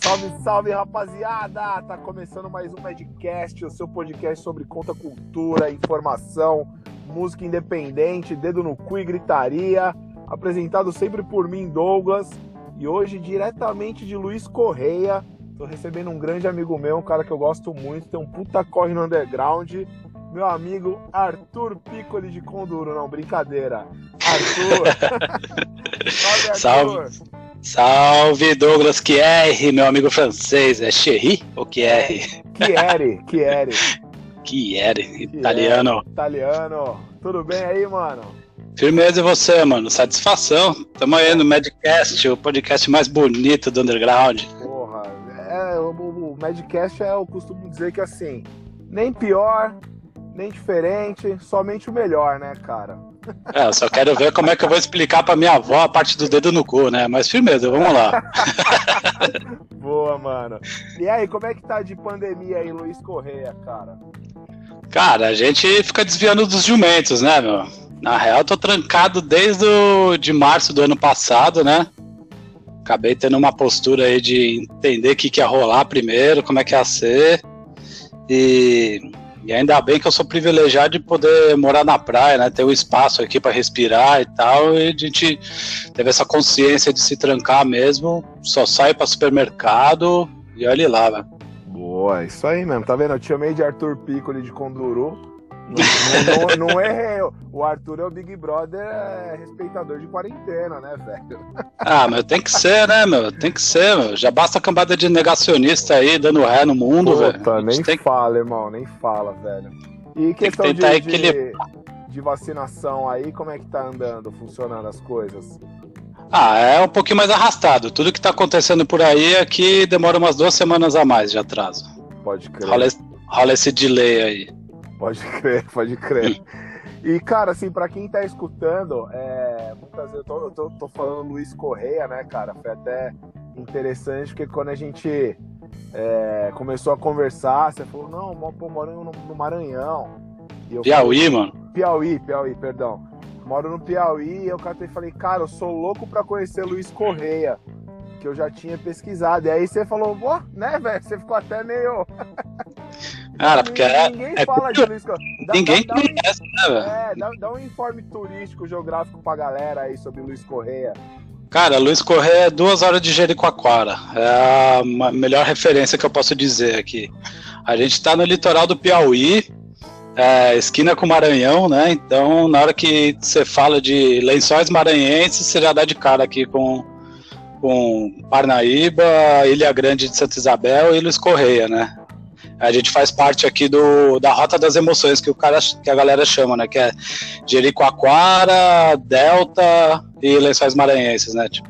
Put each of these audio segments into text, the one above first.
Salve, salve, rapaziada! Tá começando mais um Madcast, o seu podcast sobre conta cultura, informação, música independente, dedo no cu e gritaria. Apresentado sempre por mim, Douglas. E hoje, diretamente de Luiz Correia, tô recebendo um grande amigo meu, um cara que eu gosto muito, tem um puta corre no underground. Meu amigo Arthur Piccoli de Conduro, não, brincadeira. Arthur! salve, Arthur! Salve! Salve Douglas Chieri, meu amigo francês. É Cherry ou Chieri? Chieri, Chieri. Chieri, italiano. Italiano. Tudo bem aí, mano? Firmeza e você, mano. Satisfação. Tamo aí no Madcast, o podcast mais bonito do underground. Porra, é, o, o Madcast é, eu costumo dizer que assim, nem pior, nem diferente, somente o melhor, né, cara? É, eu só quero ver como é que eu vou explicar pra minha avó a parte do dedo no cu, né? Mas firmeza, vamos lá. Boa, mano. E aí, como é que tá de pandemia aí, Luiz Correia, cara? Cara, a gente fica desviando dos jumentos, né, meu? Na real, eu tô trancado desde o, de março do ano passado, né? Acabei tendo uma postura aí de entender o que, que ia rolar primeiro, como é que ia ser. E e ainda bem que eu sou privilegiado de poder morar na praia, né? Ter um espaço aqui para respirar e tal. E a gente teve essa consciência de se trancar mesmo. Só sai para supermercado e olha lá, velho. Boa, isso aí mesmo. Tá vendo? Eu te chamei de Arthur Piccoli de Conduru. Não, não, não, errei. O Arthur é o Big Brother é respeitador de quarentena, né, velho? Ah, mas tem que ser, né, meu? Tem que ser, meu. Já basta a cambada de negacionista aí dando ré no mundo, Puta, velho. Nem tem... fala, irmão, nem fala, velho. E questão que de, de, de vacinação aí, como é que tá andando, funcionando as coisas? Ah, é um pouquinho mais arrastado. Tudo que tá acontecendo por aí é que demora umas duas semanas a mais de atraso. Pode crer. Rola, rola esse delay aí. Pode crer, pode crer. E, cara, assim, pra quem tá escutando, é, muitas vezes eu tô, eu tô, tô, falando Luiz Correia, né, cara? Foi até interessante, porque quando a gente é, começou a conversar, você falou, não, pô, moro no, no Maranhão. Piauí, falei, mano? Piauí, Piauí, perdão. Moro no Piauí e eu falei, cara, eu sou louco pra conhecer Luiz Correia, que eu já tinha pesquisado. E aí você falou, pô, né, velho? Você ficou até meio. Cara, porque é- ninguém é, fala é, de Luiz Correia. Ninguém dá, conhece, né, velho? É, dá, dá um informe turístico, geográfico pra galera aí sobre Luiz Correia. Cara, Luiz Correia é duas horas de Jericoacoara. É a melhor referência que eu posso dizer aqui. A gente está no litoral do Piauí, é, esquina com Maranhão, né? Então, na hora que você fala de lençóis maranhenses, você já dá de cara aqui com, com Parnaíba, Ilha Grande de Santa Isabel e Luiz Correia, né? A gente faz parte aqui do, da Rota das Emoções, que, o cara, que a galera chama, né? Que é Jericoacoara, Delta e Lençóis Maranhenses, né? Tipo.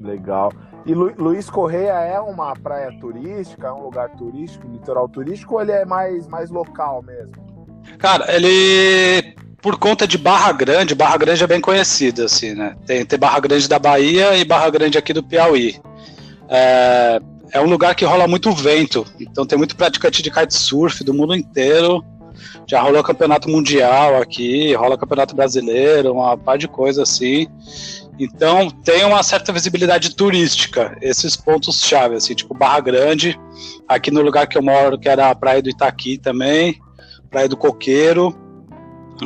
Legal. E Lu, Luiz Correia é uma praia turística, é um lugar turístico, litoral turístico, ou ele é mais, mais local mesmo? Cara, ele por conta de Barra Grande, Barra Grande é bem conhecida, assim, né? Tem, tem Barra Grande da Bahia e Barra Grande aqui do Piauí. É, é um lugar que rola muito vento, então tem muito praticante de kitesurf do mundo inteiro. Já rolou campeonato mundial aqui, rola campeonato brasileiro, uma par de coisa assim. Então tem uma certa visibilidade turística, esses pontos chave, assim, tipo Barra Grande, aqui no lugar que eu moro, que era a Praia do Itaqui também, Praia do Coqueiro,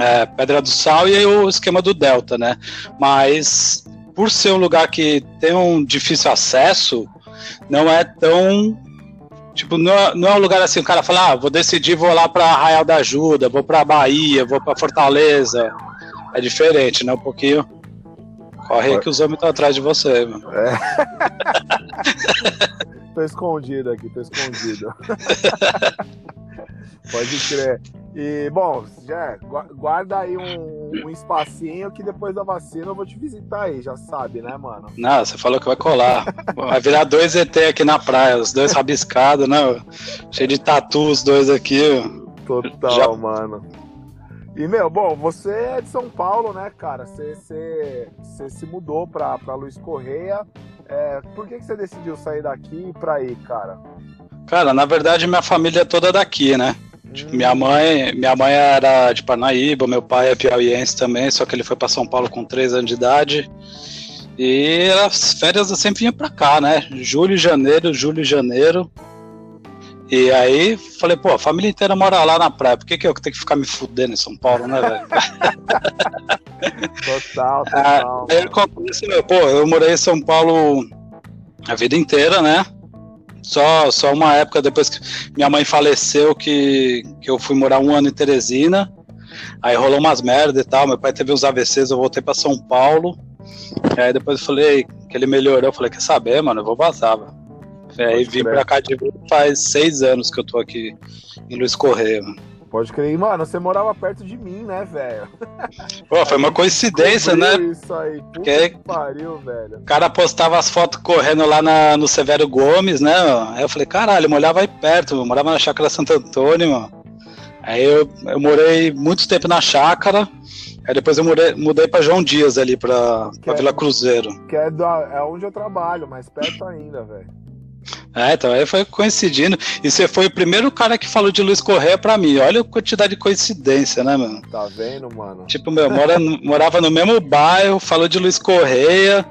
é, Pedra do Sal e o esquema do Delta, né? Mas por ser um lugar que tem um difícil acesso, não é tão. Tipo, não é, não é um lugar assim, o cara fala, ah, vou decidir, vou lá para Arraial da Ajuda, vou para Bahia, vou para Fortaleza. É diferente, né? Um pouquinho. Corre que os homens estão atrás de você, mano. É. tô escondido aqui, tô escondido. Pode crer. E, bom, já guarda aí um, um, espacinho que depois da vacina eu vou te visitar aí, já sabe, né, mano? Não, você falou que vai colar. Vai virar dois ET aqui na praia, os dois rabiscados, né? Cheio de tatu os dois aqui. Total, já... mano. E, meu, bom, você é de São Paulo, né, cara? Você, você, você se mudou pra, pra Luiz Correia. É, por que, que você decidiu sair daqui e pra aí, cara? Cara, na verdade, minha família é toda daqui, né? Tipo, minha mãe, minha mãe era de Parnaíba, meu pai é piauiense também, só que ele foi para São Paulo com 3 anos de idade. E as férias eu sempre vinha pra cá, né? Julho, janeiro, julho e janeiro. E aí falei, pô, a família inteira mora lá na praia, por que, que eu tenho que ficar me fudendo em São Paulo, né, velho? total, total. Aí acontece, meu, pô, eu morei em São Paulo a vida inteira, né? Só, só uma época depois que minha mãe faleceu que, que eu fui morar um ano em Teresina. Aí rolou umas merda e tal. Meu pai teve uns AVCs, eu voltei para São Paulo. Aí depois eu falei que ele melhorou. Eu falei, quer saber, mano? Eu vou vazar. Mano. Aí vim pra cá de faz seis anos que eu tô aqui em Luiz Correia, mano. Pode crer, mano, você morava perto de mim, né, velho? Pô, foi uma coincidência, né? Isso aí, puta Porque que pariu, velho. O cara postava as fotos correndo lá na, no Severo Gomes, né? Aí eu falei, caralho, eu morava aí perto, eu morava na Chácara Santo Antônio, mano. Aí eu, eu morei muito tempo na chácara, aí depois eu mudei, mudei pra João Dias ali, pra, pra é, Vila Cruzeiro. Que é, do, é onde eu trabalho, mais perto ainda, velho. É, então aí foi coincidindo. E você foi o primeiro cara que falou de Luiz Correia pra mim. Olha a quantidade de coincidência, né, mano? Tá vendo, mano? Tipo, meu, mora, morava no mesmo bairro, falou de Luiz Correia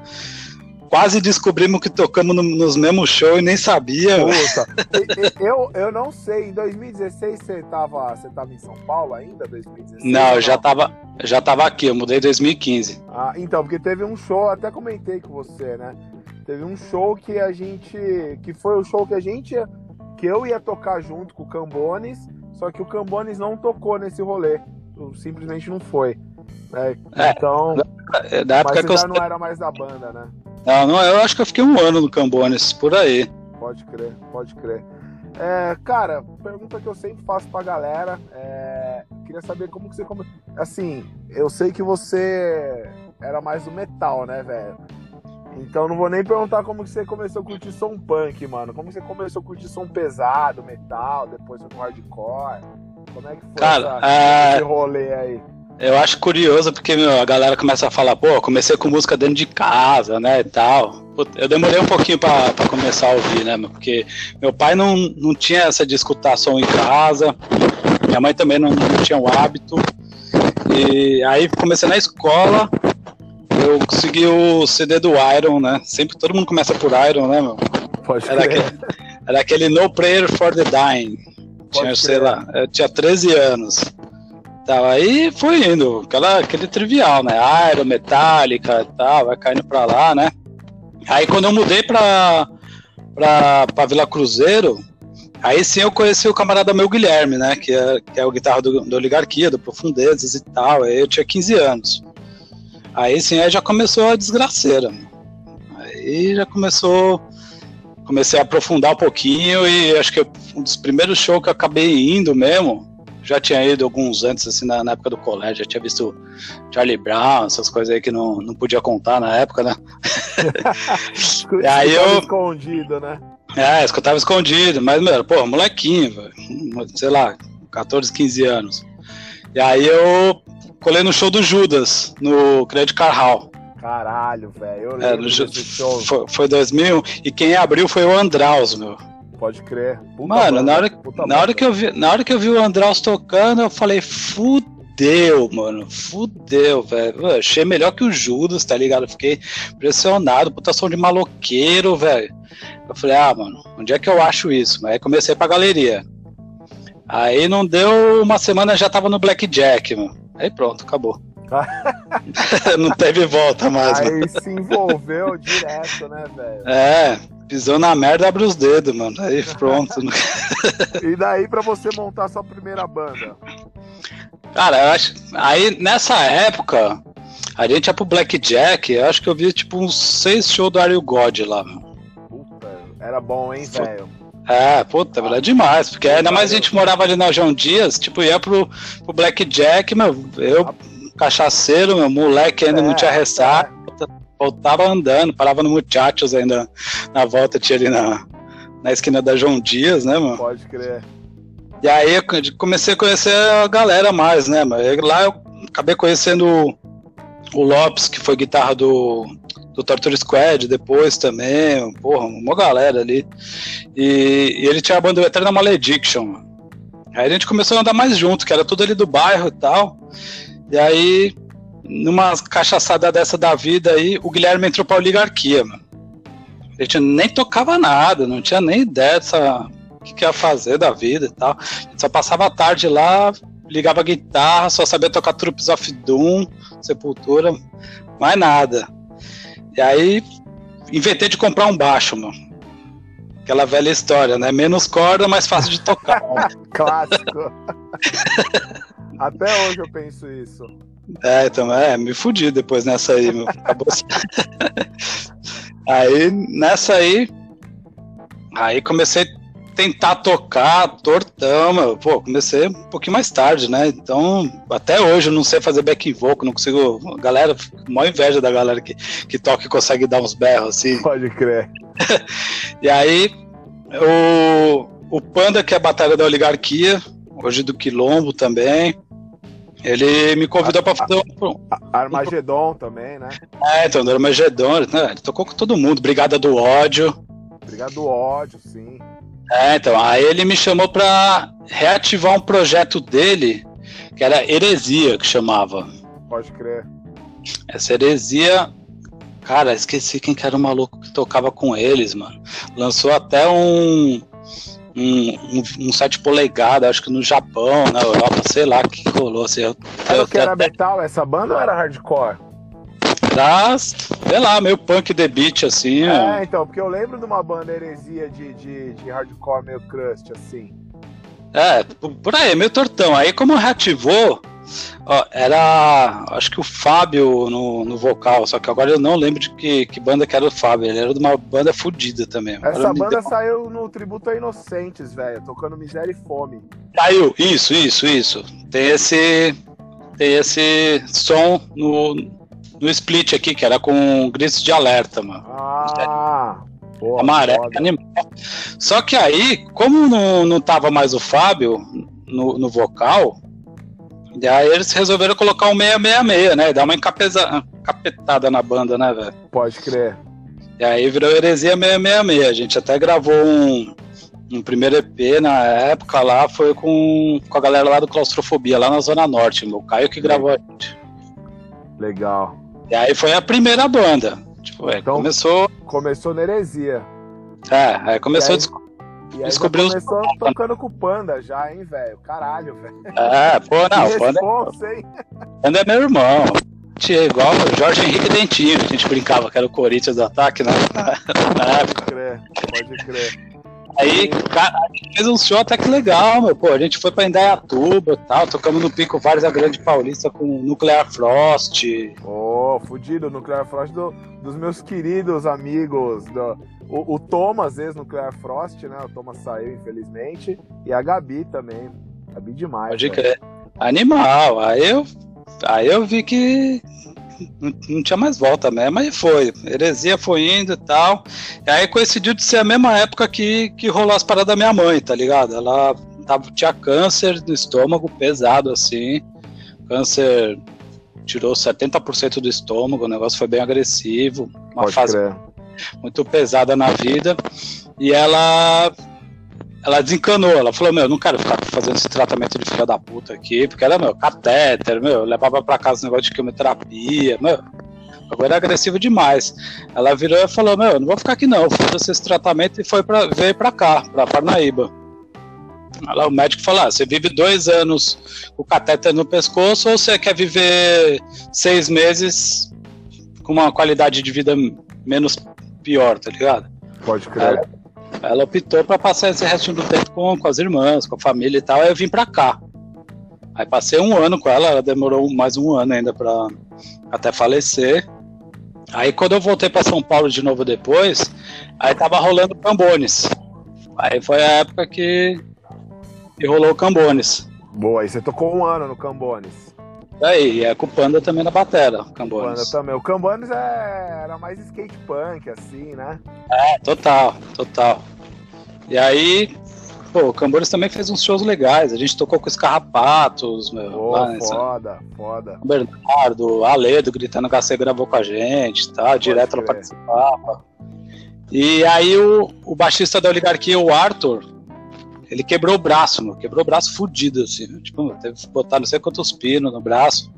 quase descobrimos que tocamos no, nos mesmos shows e nem sabia. Puta, eu, eu não sei, em 2016 você tava, você tava em São Paulo ainda? 2016? Não, eu já tava, já tava aqui, eu mudei em 2015. Ah, então, porque teve um show, até comentei com você, né? Teve um show que a gente. que foi o show que a gente. que eu ia tocar junto com o Cambones, só que o Cambones não tocou nesse rolê. Simplesmente não foi. É, é, então. Da época mas que eu... não era mais da banda, né? Não, não, eu acho que eu fiquei um ano no Cambones, por aí. Pode crer, pode crer. É, cara, pergunta que eu sempre faço pra galera. É, queria saber como que você. Assim, eu sei que você era mais do metal, né, velho? Então não vou nem perguntar como que você começou a curtir som punk, mano. Como que você começou a curtir som pesado, metal, depois no hardcore. Como é que foi Cara, essa, é... esse rolê aí? Eu acho curioso porque meu, a galera começa a falar, pô, comecei com música dentro de casa, né, e tal. Eu demorei um pouquinho para começar a ouvir, né, porque meu pai não, não tinha essa de escutar som em casa, minha mãe também não, não tinha o hábito. E aí comecei na escola, eu consegui o CD do Iron, né, sempre todo mundo começa por Iron, né, meu. Pode era, aquele, era aquele No Prayer for the Dying. Pode tinha, sei lá, eu tinha 13 anos. Tal. Aí foi indo, aquela, aquele trivial, né? Aero, Metallica e tal, vai caindo pra lá, né? Aí quando eu mudei pra, pra, pra Vila Cruzeiro, aí sim eu conheci o camarada meu Guilherme, né? Que é, que é o guitarra do, do Oligarquia, do Profundezas e tal. Aí eu tinha 15 anos. Aí sim, aí já começou a desgraceira. Aí já começou. Comecei a aprofundar um pouquinho e acho que um dos primeiros shows que eu acabei indo mesmo já tinha ido alguns antes, assim, na, na, época do colégio, já tinha visto Charlie Brown, essas coisas aí que não, não podia contar na época, né? e aí eu. escondido, né? É, escutava escondido, mas, meu, pô, molequinho, velho, sei lá, 14, 15 anos. E aí eu colei no show do Judas, no Credit Car Hall. Caralho, velho, eu lembro é, desse show. Foi, foi 2000, e quem abriu foi o Andraus, meu pode crer. Puta Mano, banda, na, hora, na, hora que eu vi, na hora que eu vi o Andraus tocando, eu falei, fudeu, mano, fudeu, velho. Achei melhor que o Judas, tá ligado? Fiquei impressionado, puta som de maloqueiro, velho. Eu falei, ah, mano, onde é que eu acho isso? Aí comecei pra galeria. Aí não deu uma semana, já tava no Blackjack, mano. Aí pronto, acabou. não teve volta mais. Aí mano. se envolveu direto, né, velho? É, Pisou na merda, abre os dedos, mano. Aí pronto. e daí pra você montar sua primeira banda? Cara, eu acho. Aí nessa época, a gente ia pro Blackjack, eu acho que eu vi tipo uns seis shows do Ariel God lá, mano. Puta, era bom, hein, velho? É, puta, era demais, porque ainda mais a gente morava ali na João Dias, tipo, ia pro, pro Blackjack, meu, eu, cachaceiro, meu, moleque ainda é, não tinha ressaca. É voltava andando, parava no Muchachos ainda na volta, tinha ali na, na esquina da João Dias, né, mano? Pode crer. E aí eu comecei a conhecer a galera mais, né, mano? Lá eu acabei conhecendo o Lopes, que foi guitarra do, do Torture Squad depois também, porra, uma galera ali. E, e ele tinha a banda Eterna Malediction. Aí a gente começou a andar mais junto, que era tudo ali do bairro e tal. E aí numa cachaçada dessa da vida aí, o Guilherme entrou pra oligarquia, mano. A gente nem tocava nada, não tinha nem ideia dessa, o que, que ia fazer da vida e tal. A gente só passava a tarde lá, ligava guitarra, só sabia tocar Troops of Doom, Sepultura, mais nada. E aí, inventei de comprar um baixo, mano. Aquela velha história, né? Menos corda, mais fácil de tocar. Clássico. Até hoje eu penso isso. É, então, é, me fudi depois nessa aí, meu. Acabou. aí, nessa aí, aí comecei tentar tocar tortão, meu. Pô, comecei um pouquinho mais tarde, né? Então, até hoje eu não sei fazer back vocal, não consigo. Galera, maior inveja da galera que, que toca e consegue dar uns berros assim. Pode crer. e aí, o, o Panda, que é a Batalha da Oligarquia, hoje do Quilombo também. Ele me convidou para fazer um. Armagedon um... também, né? É, então, do Armagedon, né? Ele tocou com todo mundo. Brigada do Ódio. Brigada do Ódio, sim. É, então, aí ele me chamou para reativar um projeto dele, que era Heresia, que chamava. Pode crer. Essa heresia. Cara, esqueci quem que era o maluco que tocava com eles, mano. Lançou até um um, um, um 7 polegadas, acho que no Japão, na Europa, sei lá que rolou. Assim, eu, eu, que era até... metal essa banda ou era hardcore? Era, sei lá, meio punk the beat, assim. É, ó. então, porque eu lembro de uma banda heresia de, de, de hardcore meio crust, assim. É, por aí, meio tortão. Aí como reativou, Ó, era, acho que o Fábio no, no vocal, só que agora eu não lembro de que, que banda que era o Fábio. Ele era de uma banda fodida também. Essa banda deu... saiu no Tributo a Inocentes, velho, tocando Miséria e Fome. Saiu, isso, isso, isso. Tem esse, tem esse som no, no split aqui, que era com gritos de alerta, mano. Ah, Porra, Amarelo, animal. Só que aí, como não, não tava mais o Fábio no, no vocal, e aí eles resolveram colocar um 666, né? Dar uma encapeza, encapetada na banda, né, velho? Pode crer. E aí virou Heresia 666. A gente até gravou um, um primeiro EP na época lá, foi com, com a galera lá do Claustrofobia, lá na Zona Norte. O Caio que gravou a gente. Legal. E aí foi a primeira banda. Tipo, é, então, começou. Começou na Heresia. É, aí começou aí... a e aí Descobriu começou os... tocando com o Panda já, hein, velho? Caralho, velho. É, pô, não, o Panda... É Panda é meu irmão. Tinha igual o Jorge Henrique Dentinho, a gente brincava que era o Corinthians do ataque, né? Na época. Pode crer, pode crer. Aí, cara, a gente fez um show até que legal, meu. Pô, a gente foi pra Indaiatuba e tal, tocamos no Pico Vários a Grande Paulista com Nuclear Frost. Ô, oh, fudido, Nuclear Frost do, dos meus queridos amigos, do, o, o Thomas, ex-Nuclear Frost, né? O Thomas saiu, infelizmente. E a Gabi também. Gabi demais. Pode crer. Animal. Aí eu, aí eu vi que não, não, tinha mais volta mesmo, aí foi. Heresia foi indo e tal. E aí coincidiu de ser a mesma época que, que rolou as paradas da minha mãe, tá ligado? Ela tava, tinha câncer no estômago, pesado assim. Câncer tirou 70% do estômago, o negócio foi bem agressivo. Uma Pode fase crer muito pesada na vida. E ela ela desencanou, ela falou, meu, não quero ficar fazendo esse tratamento de filha da puta aqui, porque era, meu, catéter, meu, levava pra casa um negócio de quimioterapia, meu, agora é agressivo demais. Ela virou e falou, meu, não vou ficar aqui não, fiz esse tratamento e foi pra, veio pra cá, pra Parnaíba. Ela, o médico falou, ah, você vive dois anos com o catéter no pescoço ou você quer viver seis meses com uma qualidade de vida menos pior, tá ligado? Pode crer. Ela optou para passar esse resto do tempo com, com as irmãs, com a família e tal, aí eu vim pra cá. Aí passei um ano com ela, ela demorou mais um ano ainda para até falecer. Aí quando eu voltei para São Paulo de novo depois, aí tava rolando Cambones. Aí foi a época que, que rolou o Cambones. Boa, aí você tocou um ano no Cambones. Aí, é com o Panda também na batera, o Cambones. Panda também. O Cambones é... era mais skate punk, assim, né? É, total, total. E aí, pô, o Cambones também fez uns shows legais. A gente tocou com os Carrapatos, meu. Pô, lá, foda, essa... foda. O Bernardo, Aledo gritando HC gravou com a gente, tá? Direto ela participava. E aí o, o baixista da oligarquia, o Arthur, ele quebrou o braço, meu, quebrou o braço fudido, assim. Tipo, teve que botar não sei quantos pinos no braço.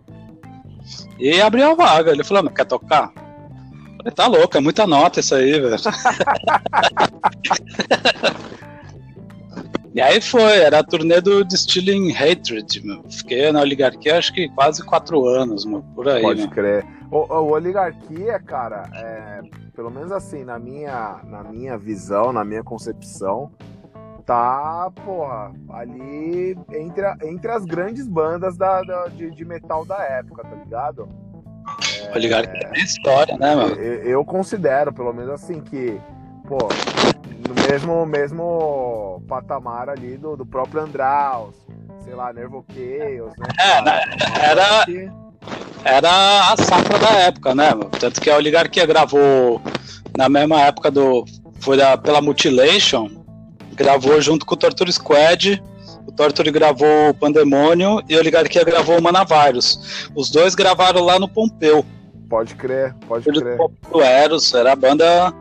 e abriu a vaga. Ele falou, mas quer tocar? Eu falei, tá louco, é muita nota isso aí, velho. E aí foi, era a turnê do Distilling Hatred, meu. Fiquei na oligarquia acho que quase quatro anos, meu, por aí. Pode meu. crer. O, o oligarquia, cara, é, pelo menos assim, na minha, na minha visão, na minha concepção, tá, porra, ali entre, a- entre as grandes bandas da, da- de, de metal da época, tá ligado? Oligarquia tem história, né, meu? Eu, eu considero, pelo menos assim, que, pô, no mesmo, mesmo patamar ali do, do próprio Andraus, sei lá, Nervo Chaos, né? É, né, era- Que- Era a safra da época, né, meu? Tanto que a oligarquia gravou na mesma época do. Foi da, pela Mutilation, gravou junto com o Torture Squad. O Torture gravou o Pandemônio e a Oligarquia gravou o Manavirus. Os dois gravaram lá no Pompeu. Pode crer, pode Estúdio crer. Pompeu Eros, era a banda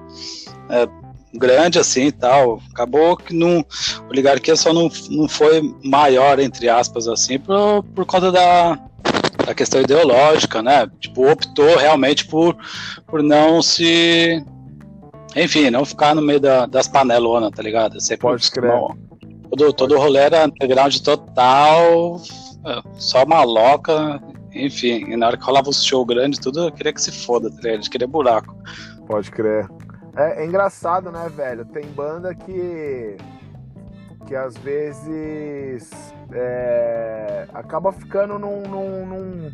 é, grande assim e tal. Acabou que não, a Oligarquia só não, não foi maior, entre aspas, assim, por, por conta da, da questão ideológica, né? Tipo, optou realmente por, por não se. Enfim, não ficar no meio da- das panelonas, tá ligado? Sempre Pode não, todo, todo rolê era underground total, é, só maloca, enfim. E na hora que rolava os show grande, tudo eu queria que se foda, tá ligado? A gente queria buraco. Pode crer. É, é engraçado, né, velho? Tem banda que. que às vezes. é, acaba ficando num, num, num,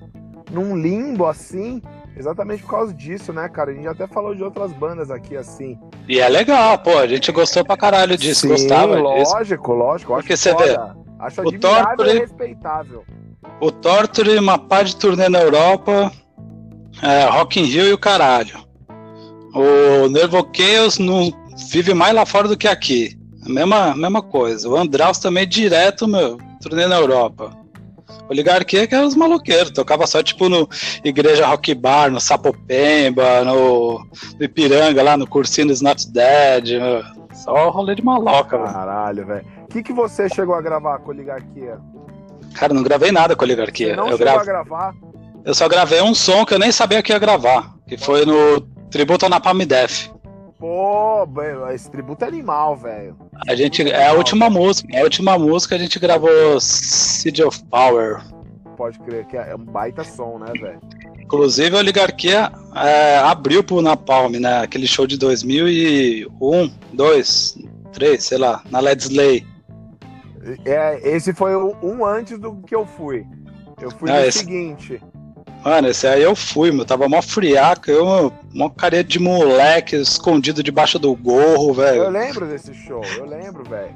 num limbo assim. Exatamente por causa disso, né, cara? A gente até falou de outras bandas aqui assim. E é legal, pô, a gente gostou pra caralho disso, Sim, gostava disso. lógico, lógico. Acho Porque você vê, foda. Acho o Torture- e respeitável. O Torture, uma pá de turnê na Europa, é, Rock in Rio e o caralho. O Nervo Chaos não vive mais lá fora do que aqui. A mesma, mesma coisa. O Andraus também direto, meu, turnê na Europa. Oligarquia que é os maloqueiros, tocava só tipo no Igreja Rock Bar, no Sapopemba, no, no Ipiranga, lá no Cursinos Not Dead, meu. só rolê de maloca, velho. Caralho, velho. O que, que você chegou a gravar com Oligarquia? Cara, não gravei nada com a Você Oligarquia. não Eu, chegou gravo, a gravar? eu só gravei um som que eu nem sabia que ia gravar, que foi no Tributo ao Napalm Death. Pô, esse tributo é animal, velho. A gente, é a última música, é a última música a gente gravou Seed of Power. Pode crer que é um baita som, né, velho? Inclusive a Oligarquia é, abriu pro Napalm, né? Aquele show de 2001, 2, 3, sei lá, na Led Slay. É, esse foi um antes do que eu fui. Eu fui Ah, no esse- seguinte. Mano, esse aí eu fui, meu. Tava mó friaca, eu, mó carinha de moleque, escondido debaixo do gorro, Eu velho. lembro desse show, eu lembro, velho.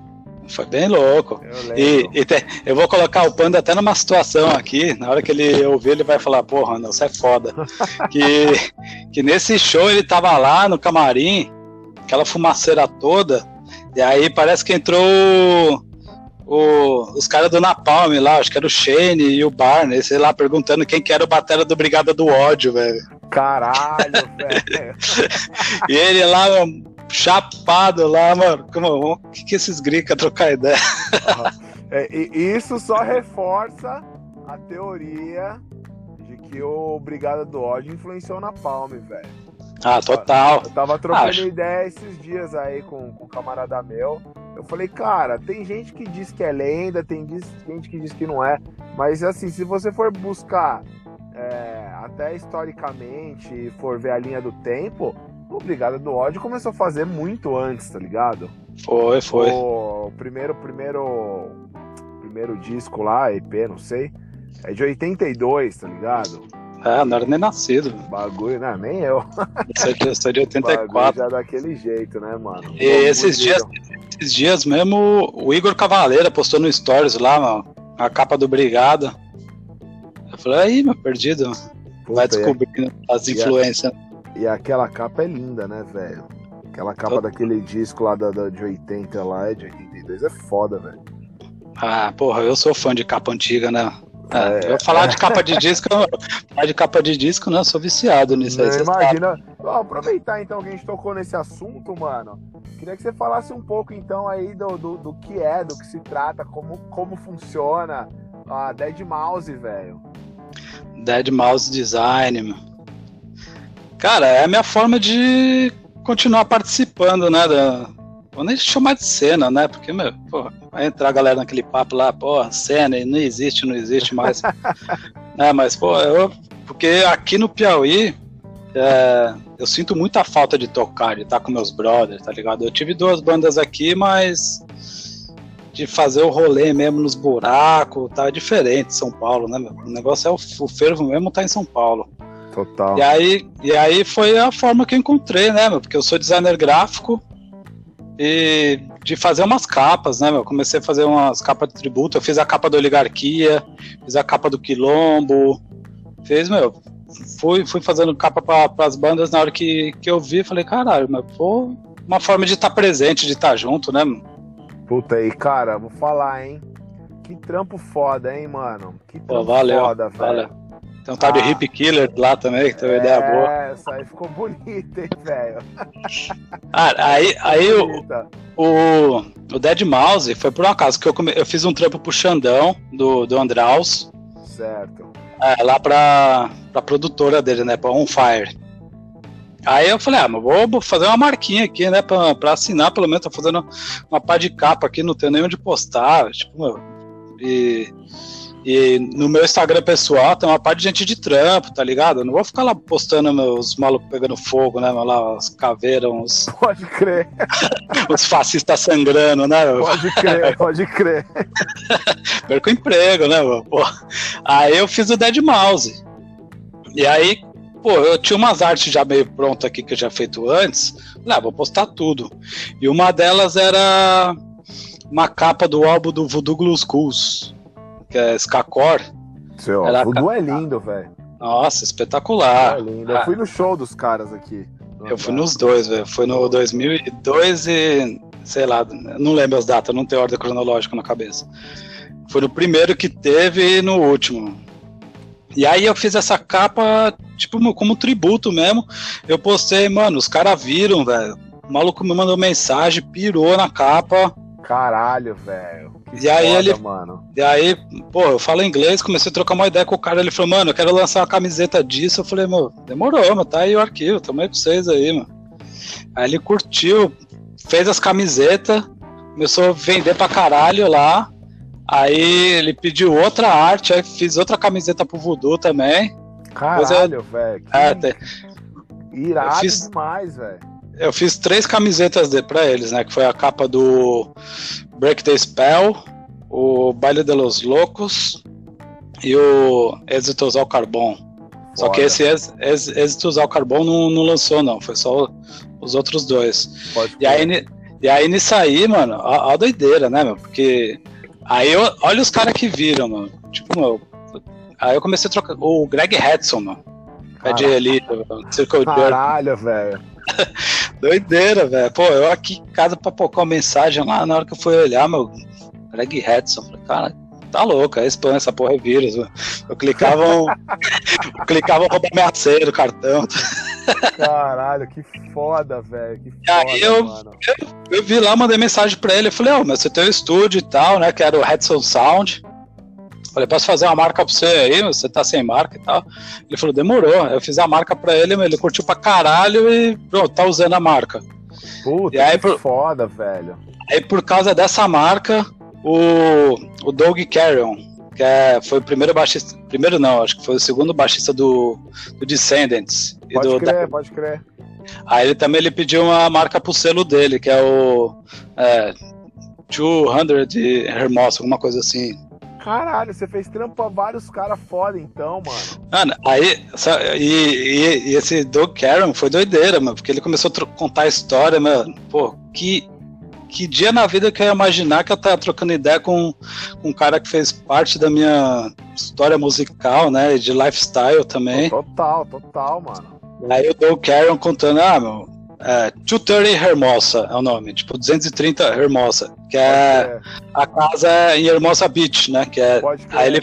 Foi bem louco. Eu E, lembro. e te- eu vou colocar o Panda até numa situação aqui, na hora que ele ouvir, ele vai falar, porra, não, você é foda. que, que nesse show ele tava lá no camarim, aquela fumaceira toda, e aí parece que entrou o- o- os caras do Napalm lá, acho que era o Shane e o Barney, sei lá, perguntando quem que era o batera do Brigada do Ódio, velho. Caralho, velho. E ele lá, mano, chapado lá, mano, como, o que que esses gringos trocar ideia? É, e e isso só reforça a teoria de que o Brigada do Ódio influenciou na Palme, velho. Ah, total. Eu tava trocando Acho. ideia esses dias aí com, com um camarada meu. Eu falei, cara, tem gente que diz que é lenda, tem gente que diz que não é. Mas assim, se você for buscar é, até historicamente for ver a linha do tempo, o Brigada do Ódio começou a fazer muito antes, tá ligado? Foi, foi. O primeiro, primeiro, primeiro disco lá, EP, não sei, é de 82, tá ligado? É, não era nem nascido. Bagulho, não, nem eu. Eu sou de, eu sou de Bagulho 84. já daquele jeito, né, mano? E esses dias, esses dias mesmo, o Igor Cavaleira postou no Stories lá, mano, a capa do Brigada. Eu falei, aí, meu perdido, vai Puta, e, descobrindo as influências. e aquela capa é linda, né, velho? Aquela capa Tô- daquele disco lá da, da- de 80 lá, é de 82, é foda, velho. Ah, porra, eu sou fã de capa antiga, né? É, É. eu falar de capa de disco, falar de capa de disco, né? Eu sou viciado nisso aí. Não, imagina. Ó, aproveitar então que a gente tocou nesse assunto, mano. Queria que você falasse um pouco então aí do, do, do que é, do que se trata, como, como funciona a Dead Mouse, velho. Dead Mouse Design, meu. Cara, é a minha forma de continuar participando, né? Da, vou nem chamar de cena, né? Porque, meu, pô, vai entrar a galera naquele papo lá, pô, cena, não existe, não existe mais. é, mas, pô, eu. Porque aqui no Piauí, é, eu sinto muita falta de tocar, de estar com meus brothers, tá ligado? Eu tive duas bandas aqui, mas de fazer o rolê mesmo nos buracos, tá diferente São Paulo, né? O negócio é o, o fervo mesmo tá em São Paulo. Total. E aí, e aí foi a forma que eu encontrei, né, meu? Porque eu sou designer gráfico e de fazer umas capas, né, meu? Comecei a fazer umas capas de tributo. Eu fiz a capa da Oligarquia, fiz a capa do Quilombo, fiz, meu, fui, fui fazendo capa para as bandas na hora que, que eu vi, falei, caralho, mas pô, uma forma de estar tá presente, de estar tá junto, né? Puta aí, cara, vou falar, hein? Que trampo foda, hein, mano? Que trampo pô, valeu, foda, velho. Valeu. Tem um tal ah. de Hip Killer lá também, que tem uma é, ideia boa. É, essa aí ficou bonita, hein, velho? Ah, aí, aí o, o, o Dead Mouse foi por um acaso que eu, come, eu fiz um trampo pro Xandão, do, do Andraus. Certo. É, lá pra, pra produtora dele, né, pra On Fire. Aí eu falei, ah, mas vou fazer uma marquinha aqui, né, pra, pra assinar, pelo menos, tô fazendo uma pá de capa aqui, não tenho nem onde postar, tipo, meu, e e no meu Instagram pessoal tem uma parte de gente de trampo, tá ligado? Eu não vou ficar lá postando meus malucos pegando fogo, né? Lá, os caveiras, uns. Pode crer. os fascistas sangrando, né? Pode crer, pode crer. Perco emprego, né, meu? Pô. Aí eu fiz o Dead Mouse. E aí, pô, eu tinha umas artes já meio prontas aqui que eu já feito antes. Falei, ah, vou postar tudo. E uma delas era uma capa do álbum do Voodoo Glue Schools que é Skakor. Seu, Era Voodoo é lindo, velho. Nossa, espetacular. É lindo. Eu fui no show dos caras aqui. Eu fui nos dois, velho. Foi no 2002 e. sei lá, não lembro as datas, não tenho ordem cronológica na cabeça. Foi no primeiro que teve e no último. E aí eu fiz essa capa, tipo, como tributo mesmo. Eu postei, mano, os caras viram, velho. O maluco me mandou mensagem, pirou na capa. Caralho, velho. E aí foda, ele. Mano. E aí, pô, eu falo inglês, comecei a trocar uma ideia com o cara. Ele falou, mano, eu quero lançar uma camiseta disso. Eu falei, mano, demorou, mano, tá aí o arquivo, tamo aí com vocês aí, mano. Aí ele curtiu, fez as camisetas, começou a vender pra caralho lá. Aí ele pediu outra arte, aí fiz outra camiseta pro Voodoo também. Caralho, velho. É, tem... Irado fiz... demais, velho eu fiz três camisetas de, pra eles, né? Que foi a capa do Break the Spell, o Baile de los Loucos e o Êxitos ao Carbon. Só que esse Êxitos ao Carbon não, não lançou, não. Foi só os outros dois. Pode e aí, e aí nisso aí, mano, a, a doideira, né, meu? Porque aí eu, olha os caras que viram, mano. Tipo, meu, aí eu comecei a trocar. O Greg Hudson, mano. É de elite, Circle Caralho, velho. Doideira, velho. Pô, eu aqui em casa pra pôr uma mensagem lá, na hora que eu fui olhar, meu, Greg Hedson, falei, cara, tá louco, é spam, essa porra é vírus. Eu clicava, eu clicava roubar minha senha do cartão. Caralho, que foda, velho. Que foda, aí eu. Eu, eu, vi lá, mandei mensagem pra ele, eu falei, ó, oh, mas você tem um estúdio e tal, né, que era o Hedson Sound. Falei, posso fazer uma marca pra você aí? Você tá sem marca e tal. Ele falou, demorou. Eu fiz a marca pra ele, ele curtiu pra caralho e pronto, tá usando a marca. Puta, e aí, que por... foda, velho. Aí por causa dessa marca, o, o Doug Carrion, que é, foi o primeiro baixista. Primeiro não, acho que foi o segundo baixista do, do Descendants. Pode do, crer, da... pode crer. Aí ele também ele pediu uma marca pro selo dele, que é o é, 200 Hermosa, alguma coisa assim. Caralho, você fez trampo pra vários caras foda então, mano. Mano, aí. E, e, e, esse Doug Caron foi doideira, mano, porque ele começou a contar a história, mano. Pô, que, que dia na vida que eu ia imaginar que eu tava trocando ideia com, com um cara que fez parte da minha história musical, né? De lifestyle também. Total, total, mano. Aí o Doug Caron contando, ah, meu, é, 230 Hermosa é o nome, tipo 230 Hermosa, que é a casa em Hermosa Beach, né? Que é, aí ele,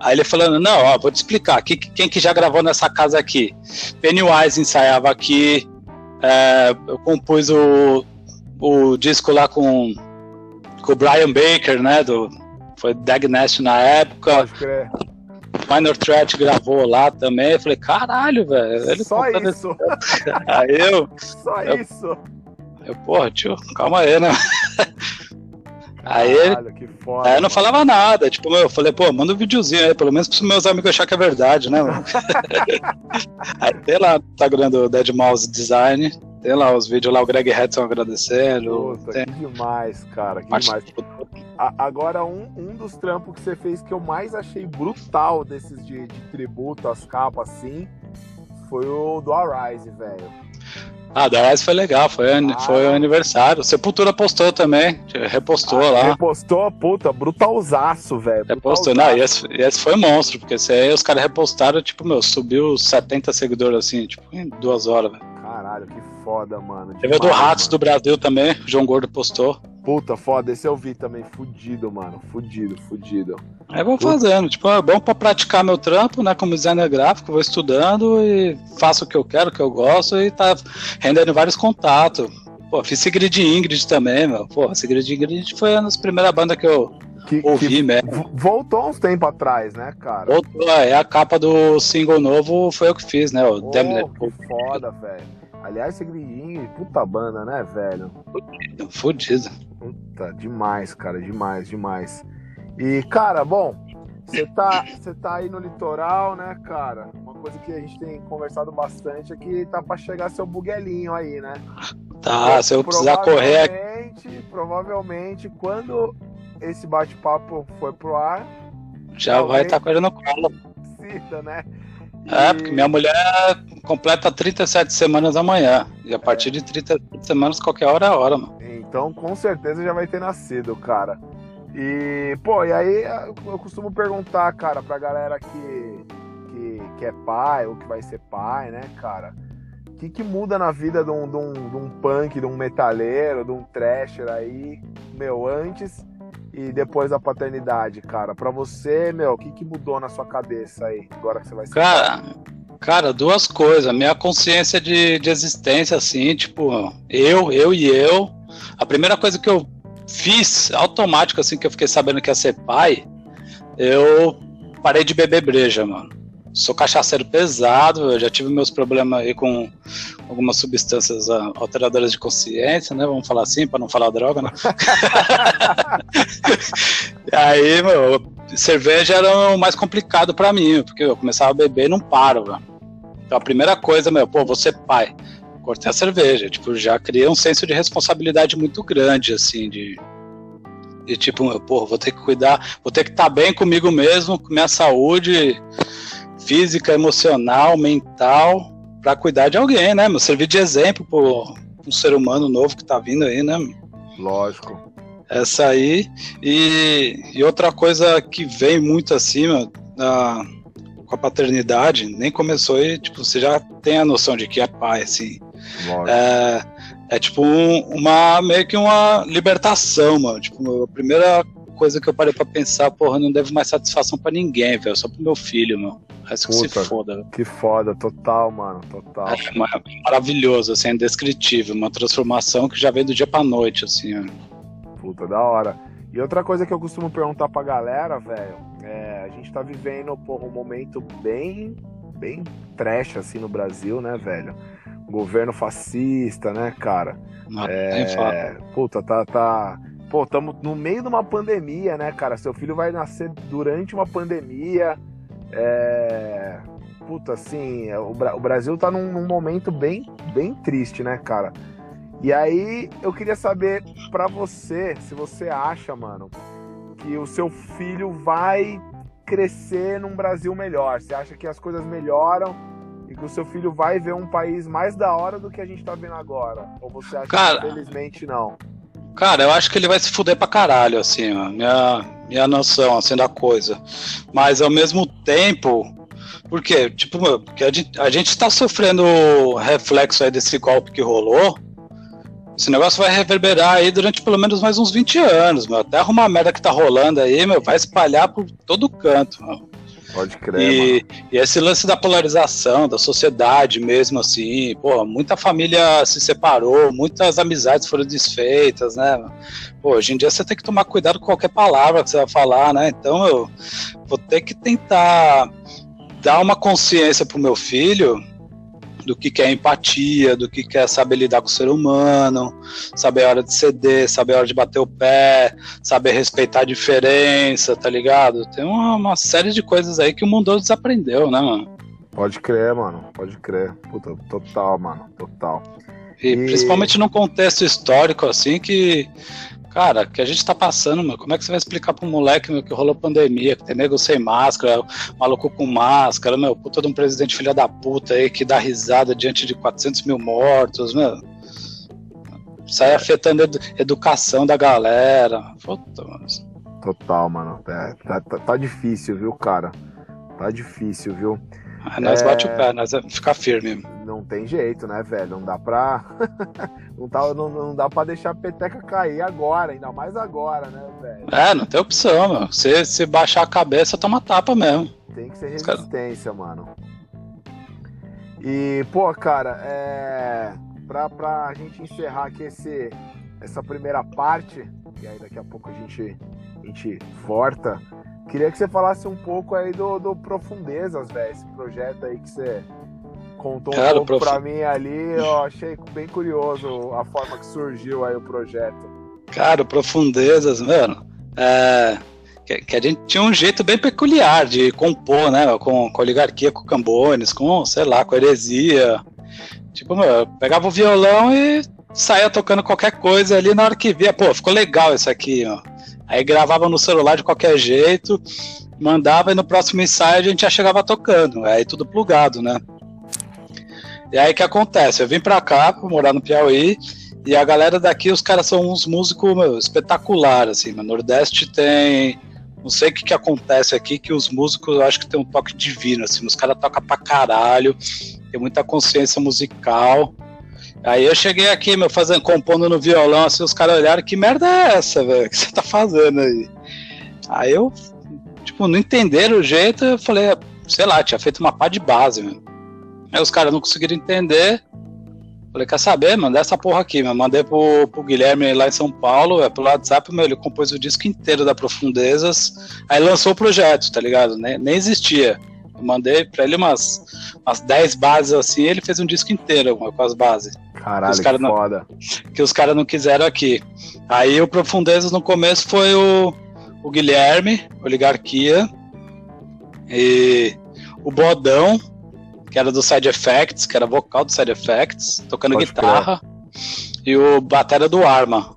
aí ele falando, não, ó, vou te explicar, que, quem que já gravou nessa casa aqui? Pennywise ensaiava aqui, é, eu compus o, o disco lá com, com o Brian Baker, né? Do, foi Dag Nest na época. Pode crer. Minor Threat gravou lá também. Eu falei, caralho, velho. Só isso. aí eu. Só eu, isso. Eu, porra, tio, calma aí, né? Aí Caralho, que foda, aí eu não falava nada, tipo, eu falei, pô, manda um videozinho aí, pelo menos pros meus amigos achar que é verdade, né, aí tem lá no Instagram do Dead Mouse Design, tem lá os vídeos lá, o Greg Hedson agradecendo. Puta, tem... que demais, cara, que Mas, demais. tipo, A- agora, um, um dos trampos que você fez que eu mais achei brutal desses de, de tributo, as capas assim, foi o do Arise, velho. Ah, da Rise foi legal, foi, Ah. foi o aniversário. Sepultura postou também, repostou Ah, lá. Repostou, puta, brutalzaço, velho. Repostou, não, e esse, esse foi monstro, porque esse aí os caras repostaram, tipo, meu, subiu 70 seguidores assim, tipo, em duas horas, velho. Caralho, que foda, mano. Teve o do Ratos do Brasil também, o João Gordo postou. Puta, foda, esse eu vi também. Fudido, mano. Fudido, fudido. Aí vou fazendo, tipo, é bom pra praticar meu trampo, né, como designer gráfico, vou estudando e faço o que eu quero, o que eu gosto e tá rendendo vários contatos. Pô, fiz Sigrid Ingrid também, meu. Pô, Sigrid Ingrid foi uma das primeiras bandas que eu Que, ouvi que mesmo. vo- voltou uns tempos atrás, né, cara? Voltou, é a capa do single novo foi eu que fiz, né, o Oh, Damn que foda, velho. Aliás, Segredinho, puta banda, né, velho? Fudido. Puta, demais, cara, demais, demais. E, cara, bom, você tá, tá aí no litoral, né, cara? Uma coisa que a gente tem conversado bastante é que tá pra chegar seu buguelinho aí, né? Tá, se eu precisar correr Provavelmente, provavelmente, quando esse bate-papo for pro ar, Já vai estar com ele no colo. cita, né? É, porque minha mulher completa 37 semanas amanhã. E a partir de 37 semanas, qualquer hora é hora, mano. Então, com certeza já vai ter nascido, cara. E, pô, e aí eu costumo perguntar, cara, pra galera que, que, que é pai ou que vai ser pai, né, cara? O que, que muda na vida de um, de, um, de um punk, de um metaleiro, de um thrasher aí, meu, antes e depois da paternidade, cara? Pra você, meu, o que, que mudou na sua cabeça aí, agora que você vai ser? Cara, cara, duas coisas. Minha consciência de, de existência, assim, tipo, eu, eu e eu. A primeira coisa que eu fiz, automático, assim, que eu fiquei sabendo que ia ser pai, eu parei de beber breja, mano. Sou cachaceiro pesado, eu já tive meus problemas aí com algumas substâncias ah, alteradoras de consciência, né? Vamos falar assim, para não falar droga, né? E aí, meu, cerveja era o mais complicado pra mim, porque eu começava a beber e não paro, velho. Então a primeira coisa, meu, pô, você pai, cortei a cerveja, tipo, já criei um senso de responsabilidade muito grande, assim, de, de tipo, meu, pô, vou ter que cuidar, vou ter que estar bem comigo mesmo, com minha saúde física, emocional, mental, pra cuidar de alguém, né, meu, servir de exemplo pro um ser humano novo que tá vindo aí, né? Lógico. Essa aí. E, e outra coisa que vem muito acima da, com a paternidade, nem começou e, tipo, você já tem a noção de que é pai, assim. Lógico. É, é tipo um- uma meio que uma libertação, mano. Tipo, a primeira coisa que eu parei pra pensar, porra, não devo mais satisfação pra ninguém, velho. Só pro meu filho, mano. Resto que se Puta. foda, velho. Que foda, total, mano, total. É ma- maravilhoso, assim, é indescritível. Uma transformação que já vem do dia pra noite, assim, ó. Puta, da hora. E outra coisa que eu costumo perguntar pra galera, velho, é, a gente tá vivendo, porra, um momento bem, bem trash, assim, no Brasil, né, velho? Governo fascista, né, cara? Não. É, puta, tá, tá... Pô, estamos no meio de uma pandemia, né, cara? Seu filho vai nascer durante uma pandemia. É... Puta, assim, é, o, o Brasil tá num, num momento bem, bem triste, né, cara? E aí, eu queria saber pra você, se você acha, mano, que o seu filho vai crescer num Brasil melhor. Você acha que as coisas melhoram e que o seu filho vai ver um país mais da hora do que a gente tá vendo agora? Ou você acha Cara- que infelizmente não? Cara, eu acho que ele vai se fuder pra caralho, assim, ó, minha, minha noção, assim, da coisa. Mas ao mesmo tempo, por quê? Tipo, porque a gente, a gente tá sofrendo reflexo aí desse golpe que rolou. Esse negócio vai reverberar aí durante pelo menos mais uns 20 anos, meu. Até arrumar merda que tá rolando aí, meu, vai espalhar por todo canto, meu. Pode crer. E, e, esse lance da polarização, da sociedade mesmo, assim, pô, muita família se separou, muitas amizades foram desfeitas, né? Pô, hoje em dia você tem que tomar cuidado com qualquer palavra que você vai falar, né? Então eu vou ter que tentar dar uma consciência pro meu filho do que, que é empatia, do que, que é saber lidar com o ser humano, saber a hora de ceder, saber a hora de bater o pé, saber respeitar a diferença, tá ligado? Tem uma, uma série de coisas aí que o mundo desaprendeu, né, mano? Pode crer, mano, pode crer. Puta, total, mano, total. E, e, principalmente num contexto histórico assim que Cara, que a gente tá passando, meu, como é que você vai explicar pro moleque, meu, que rolou pandemia, que tem nego sem máscara, maluco com máscara, meu, puta de um presidente filha da puta aí que dá risada diante de 400 mil mortos, meu. Sai afetando a edu educação da galera. Puta, mano. Total, mano. É, tá, tá, tá difícil, viu, cara? Tá difícil, viu? Aí nós é... bate o pé, nós vamos ficar firme. Não tem jeito, né, velho? Não dá pra. não, tá, não, não dá pra deixar a peteca cair agora, ainda mais agora, né, velho? É, não tem opção, meu. Se, se baixar a cabeça, toma tapa mesmo. Tem que ser resistência, mano. E, pô, cara, é. Pra, pra gente encerrar aqui esse, essa primeira parte, e aí daqui a pouco a gente, a gente volta. Queria que você falasse um pouco aí do, do Profundezas, velho. Esse projeto aí que você contou um Cara, pouco prof... pra mim ali. Eu achei bem curioso a forma que surgiu aí o projeto. Cara, Profundezas, mano. É, que, que, a gente tinha um jeito bem peculiar de compor, né? Com, com oligarquia, com Cambones, com, sei lá, com heresia. Tipo, meu, eu pegava o violão e saía tocando qualquer coisa ali na hora que via. Pô, ficou legal isso aqui, ó. Aí gravava no celular de qualquer jeito, mandava e no próximo ensaio a gente já chegava tocando. Aí tudo plugado, né? E aí que acontece? Eu vim pra cá, pra morar no Piauí, e a galera daqui, os caras são uns músicos meu, espetaculares, assim. No Nordeste tem. Não sei o que, que acontece aqui, que os músicos eu acho que tem um toque divino, assim. Os caras tocam pra caralho, tem muita consciência musical. Aí eu cheguei aqui, meu, fazendo, compondo no violão, assim, os caras olharam, que merda é essa, velho? que você tá fazendo aí? Aí eu, tipo, não entenderam o jeito, eu falei, sei lá, tinha feito uma pá de base, meu. Aí os caras não conseguiram entender. Falei, quer saber, mano? Essa porra aqui, meu. Mandei pro, pro Guilherme lá em São Paulo, é, pelo WhatsApp, meu, ele compôs o disco inteiro da Profundezas. Aí lançou o projeto, tá ligado? Nem, nem existia. Eu mandei pra ele umas, umas 10 bases assim, ele fez um disco inteiro com as bases. Caralho, que, que não, foda. Que os caras não quiseram aqui. Aí o Profundezas no começo foi o, o Guilherme, Oligarquia, e o Bodão, que era do Side Effects, que era vocal do Side Effects, tocando Pode guitarra, e o Batera do Arma.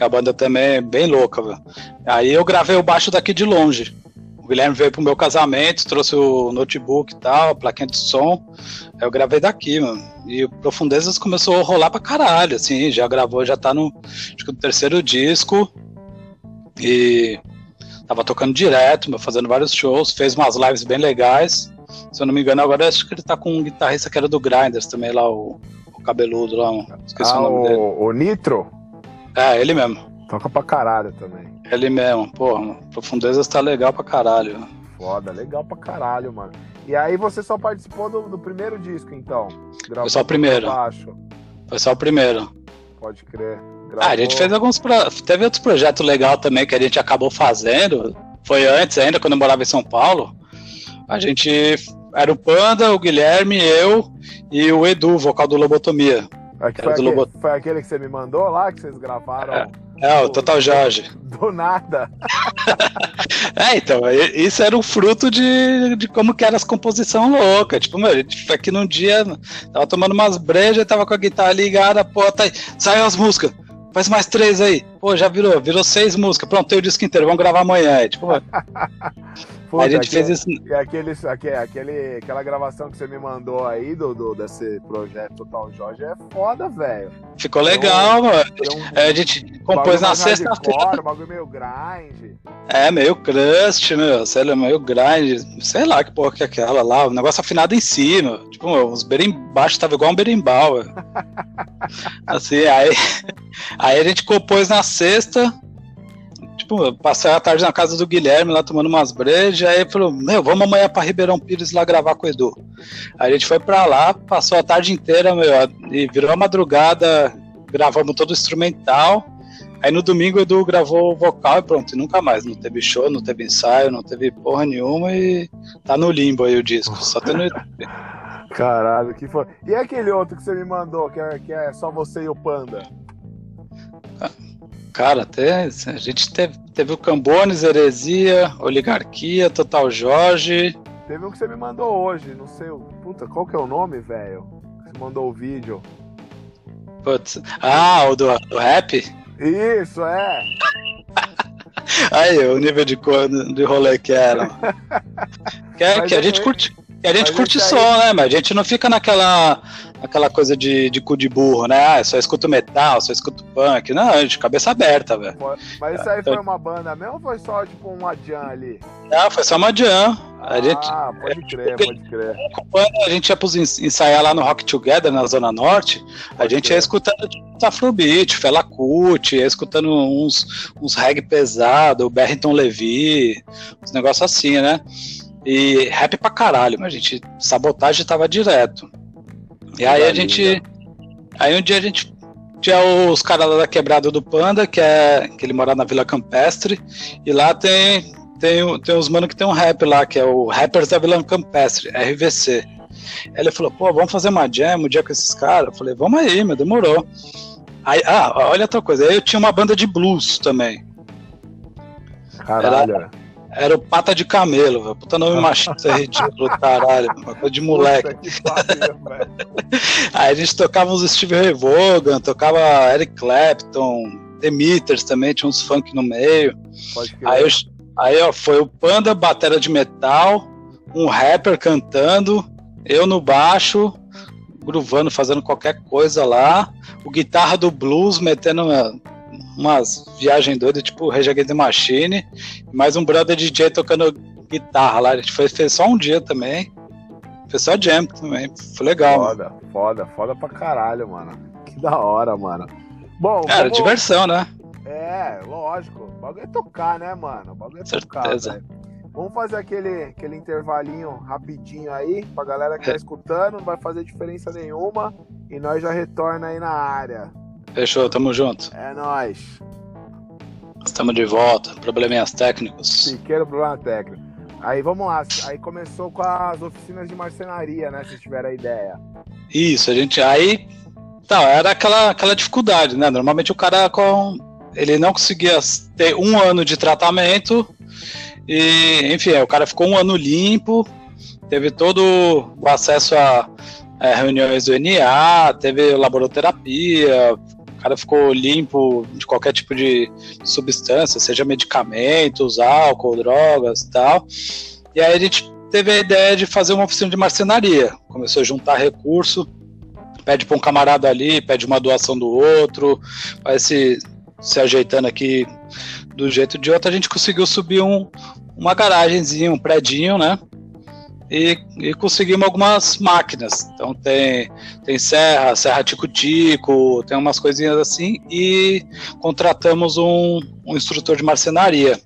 A banda também é bem louca, velho. Aí eu gravei o baixo daqui de longe. O Guilherme veio pro meu casamento, trouxe o notebook e tal, a plaquinha de som. Aí eu gravei daqui, mano. E o Profundezas começou a rolar pra caralho, assim, já gravou, já tá no, acho que no terceiro disco. E tava tocando direto, fazendo vários shows, fez umas lives bem legais. Se eu não me engano, agora acho que ele tá com um guitarrista que era do Grinders também, lá, o, o cabeludo lá, esqueci ah, o nome o, dele. O Nitro? É, ele mesmo. Toca pra caralho também. Ele mesmo, porra, Profundezas tá legal pra caralho. Foda, legal pra caralho, mano. E aí você só participou do, do primeiro disco, então? Foi só o primeiro. Baixo. Foi só o primeiro. Pode crer. Gravou... Ah, a gente fez alguns. Pro... Teve outros projetos legais também que a gente acabou fazendo. Foi antes ainda, quando eu morava em São Paulo. A gente. Era o Panda, o Guilherme, eu e o Edu, vocal do Lobotomia. É foi, aquele, Lobo... foi, aquele, que você me mandou lá, que vocês gravaram? É. É, o Total Jorge. Do nada. é, então, isso era o fruto de, de como que era as composições loucas. Tipo, meu, aqui num dia, tava tomando umas brejas, tava com a guitarra ligada, pô, tá aí, saiu as músicas. Faz mais três aí. Pô, já virou, virou seis músicas. Pronto, tem o disco inteiro, vamos gravar amanhã. É, tipo, Puta, a gente aquele, fez isso. Aquele, aquele, aquela gravação que você me mandou aí do, do desse projeto Total Jorge é foda, velho. Ficou legal, mano. Um, é, a gente compôs na sexta-feira. bagulho meio grind. É, meio crust, meu. Sei lá, meio grind. Sei lá que porra que é aquela lá. O negócio afinado em cima. Tipo, os berimbau tava igual um berimbau. assim, aí, aí a gente compôs na sexta Tipo, passei a tarde na casa do Guilherme lá tomando umas brejas, aí falou, meu, vamos amanhã pra Ribeirão Pires lá gravar com o Edu. Aí a gente foi pra lá, passou a tarde inteira, meu, e virou a madrugada, gravamos todo o instrumental. Aí no domingo o Edu gravou o vocal e pronto, e nunca mais. Não teve show, não teve ensaio, não teve porra nenhuma e tá no limbo aí o disco, só YouTube. Caralho, que foi. E aquele outro que você me mandou, que é, que é só você e o Panda? Cara, até a gente teve, teve o Cambones, Heresia, Oligarquia, Total Jorge. Teve um que você me mandou hoje, não sei. Puta, qual que é o nome, velho? Você mandou o vídeo. Putz. Ah, o do, do rap? Isso, é. Aí, o nível de, de rolê que era. que, é, que a gente curte. E a gente Mas curte som, né? Mas a gente não fica naquela, naquela coisa de, de cu de burro, né? Ah, só escuto metal, só escuto punk. Não, a gente cabeça aberta, velho. Mas isso aí foi uma banda mesmo ou foi só tipo uma jam ali? Não, foi só uma jam. A gente, ah, pode crer, pode crer. A gente ia pros ensaiar lá no Rock Together, na Zona Norte, a gente ia escutando tipo, Afrobeat, Fela Kuti, ia escutando uns, uns reggae pesado, Barrington Levy, uns negócios assim, né? E rap pra caralho, mas a gente, sabotagem tava direto. E aí a gente. Aí um dia a gente tinha os caras lá da quebrada do Panda, que é que ele mora na Vila Campestre, e lá tem tem, tem uns mano que tem um rap lá, que é o Rappers da Vila Campestre, RVC. Aí ele falou, pô, vamos fazer uma jam um dia com esses caras? Eu falei, vamos aí, meu, demorou. Aí, ah, olha outra coisa, aí eu tinha uma banda de blues também. Caralho. Era, era o Pata de Camelo, velho. Puta nome machista ridículo, caralho. Uma coisa de moleque. Aí a gente tocava uns Steve Ray Vaughan, tocava Eric Clapton, The Meters também, tinha uns funk no meio. Aí, eu, aí ó, foi o Panda, batera de metal, um rapper cantando, eu no baixo, gruvando, fazendo qualquer coisa lá, o guitarra do blues metendo umas viagens doidas, tipo Against the Machine, mais um brother DJ tocando guitarra lá. A gente foi, fez só um dia também. Fez só jam também. Foi legal. Foda, mano. foda, foda pra caralho, mano. Que da hora, mano. Bom, Cara, vamos... diversão, né? É, lógico. O bagulho é tocar, né, mano? O bagulho é Certeza. tocar, velho. Vamos fazer aquele, aquele intervalinho rapidinho aí, pra galera que tá é. escutando, não vai fazer diferença nenhuma. E nós já retorna aí na área. Fechou, tamo junto. É nóis. Estamos de volta. Probleminhas técnicos. Pequeno problema técnico. Aí vamos lá. Aí começou com as oficinas de marcenaria, né? Se tiver a ideia. Isso, a gente. Aí. Tá, era aquela, aquela dificuldade, né? Normalmente o cara com. Ele não conseguia ter um ano de tratamento. E, enfim, o cara ficou um ano limpo, teve todo o acesso a, a reuniões do NA, teve laboraterapia, cara ficou limpo de qualquer tipo de substância, seja medicamentos, álcool, drogas e tal. E aí a gente teve a ideia de fazer uma oficina de marcenaria. Começou a juntar recurso, pede para um camarada ali, pede uma doação do outro, vai se, se ajeitando aqui do jeito de outro. A gente conseguiu subir um, uma garagenzinha, um predinho, né? E, e, conseguimos algumas máquinas. Então tem, tem serra, serra tico-tico, tem umas coisinhas assim, e contratamos um, um instrutor de marcenaria.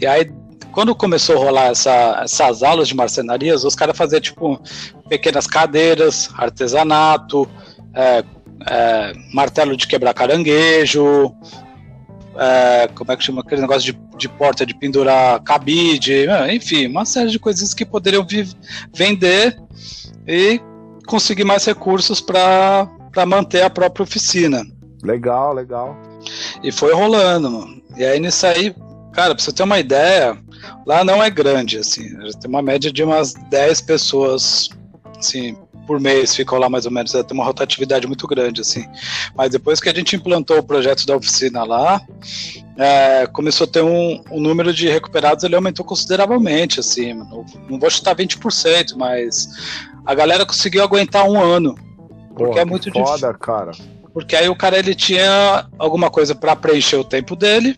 E aí, quando começou a rolar essa, essas aulas de marcenarias, os caras faziam tipo pequenas cadeiras, artesanato, é, é, martelo de quebrar caranguejo, é, como é que chama aquele negócio de, de porta de pendurar cabide, é, enfim, uma série de coisas que poderiam vender e conseguir mais recursos para manter a própria oficina. Legal, legal. E foi rolando, mano. E aí nisso aí, cara, pra você ter uma ideia, lá não é grande, assim, tem uma média de umas 10 pessoas, assim, por mês ficam lá mais ou menos, é, tem uma rotatividade muito grande, assim. Mas depois que a gente implantou o projeto da oficina lá, é, começou a ter um, um, número de recuperados, ele aumentou consideravelmente, assim, não, não vou chutar 20%, mas a galera conseguiu aguentar um ano, porque Porra, é muito foda, difícil. cara. Porque aí o cara ele tinha alguma coisa para preencher o tempo dele,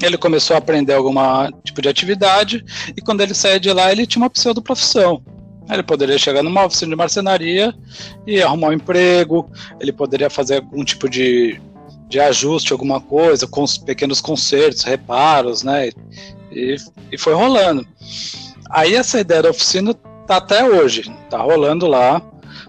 ele começou a aprender algum tipo de atividade e quando ele saía de lá ele tinha uma pseudo profissão. Ele poderia chegar numa oficina de marcenaria e arrumar um emprego, ele poderia fazer algum tipo de, de ajuste, alguma coisa, com os pequenos concertos, reparos, né? E, e foi rolando. Aí essa ideia da oficina tá até hoje, tá rolando lá.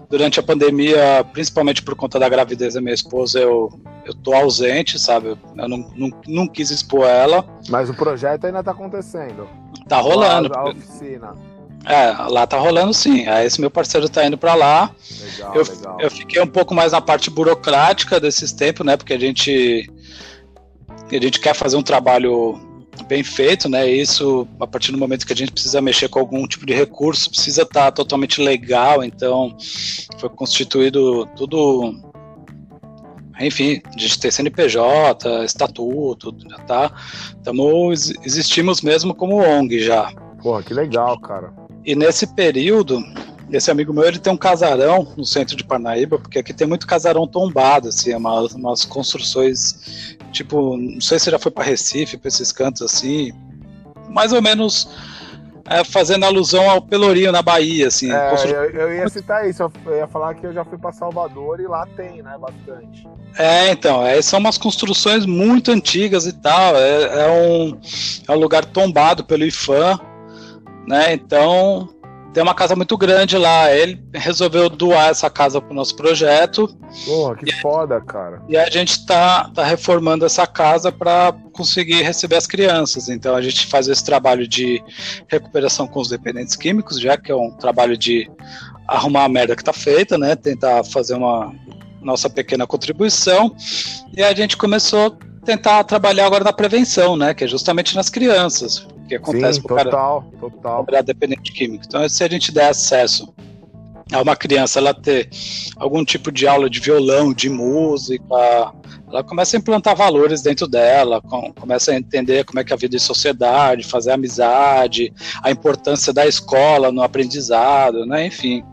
Durante a pandemia, principalmente por conta da gravidez da minha esposa, eu, eu tô ausente, sabe? Eu não, não, não quis expor ela. Mas o projeto ainda tá acontecendo. Tá rolando. A, a oficina. É, lá tá rolando sim. Aí esse meu parceiro tá indo para lá. Legal, eu, legal. eu fiquei um pouco mais na parte burocrática desses tempos, né? Porque a gente a gente quer fazer um trabalho bem feito, né? Isso a partir do momento que a gente precisa mexer com algum tipo de recurso, precisa estar tá totalmente legal. Então foi constituído tudo enfim, a gente tem CNPJ, estatuto, tá? Tamo, existimos mesmo como ONG já. Porra, que legal, cara. E nesse período, esse amigo meu ele tem um casarão no centro de Parnaíba, porque aqui tem muito casarão tombado, assim, umas, umas construções, tipo, não sei se já foi para Recife, para esses cantos assim, mais ou menos é, fazendo alusão ao Pelourinho na Bahia, assim. É, constru... eu, eu, ia citar isso, eu ia falar que eu já fui para Salvador e lá tem, né, bastante. É, então, é, são umas construções muito antigas e tal, é, é um, é um lugar tombado pelo IFAM, né, então tem uma casa muito grande lá. Ele resolveu doar essa casa para o nosso projeto. Porra, que e, foda, cara. E a gente está tá reformando essa casa para conseguir receber as crianças. Então a gente faz esse trabalho de recuperação com os dependentes químicos, já que é um trabalho de arrumar a merda que está feita, né? Tentar fazer uma nossa pequena contribuição. E a gente começou a tentar trabalhar agora na prevenção, né? Que é justamente nas crianças que acontece Sim, total, cara total. virar dependente químico. Então, se a gente der acesso a uma criança ela ter algum tipo de aula de violão, de música, ela começa a implantar valores dentro dela, começa a entender como é que é a vida em sociedade, fazer amizade, a importância da escola no aprendizado, né? Enfim,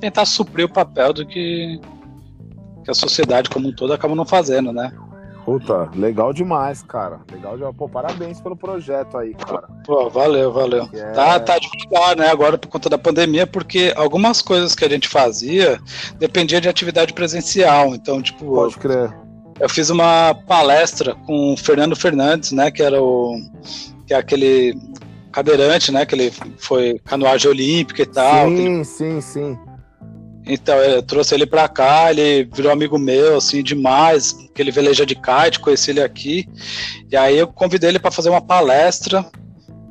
tentar suprir o papel do que, que a sociedade como um todo acaba não fazendo, né? Puta, legal demais, cara. Legal demais. Pô, parabéns pelo projeto aí, cara. Pô, valeu, valeu. É... Tá, tá devagar, né, agora por conta da pandemia, porque algumas coisas que a gente fazia dependia de atividade presencial. Então, tipo. Pode crer. Eu fiz uma palestra com o Fernando Fernandes, né, que era o. que é aquele cadeirante, né, que ele foi canoagem olímpica e tal. Sim, sim, sim. Então, eu trouxe ele pra cá, ele virou amigo meu, assim, demais, que ele veleja de kite, conheci ele aqui. E aí eu convidei ele para fazer uma palestra.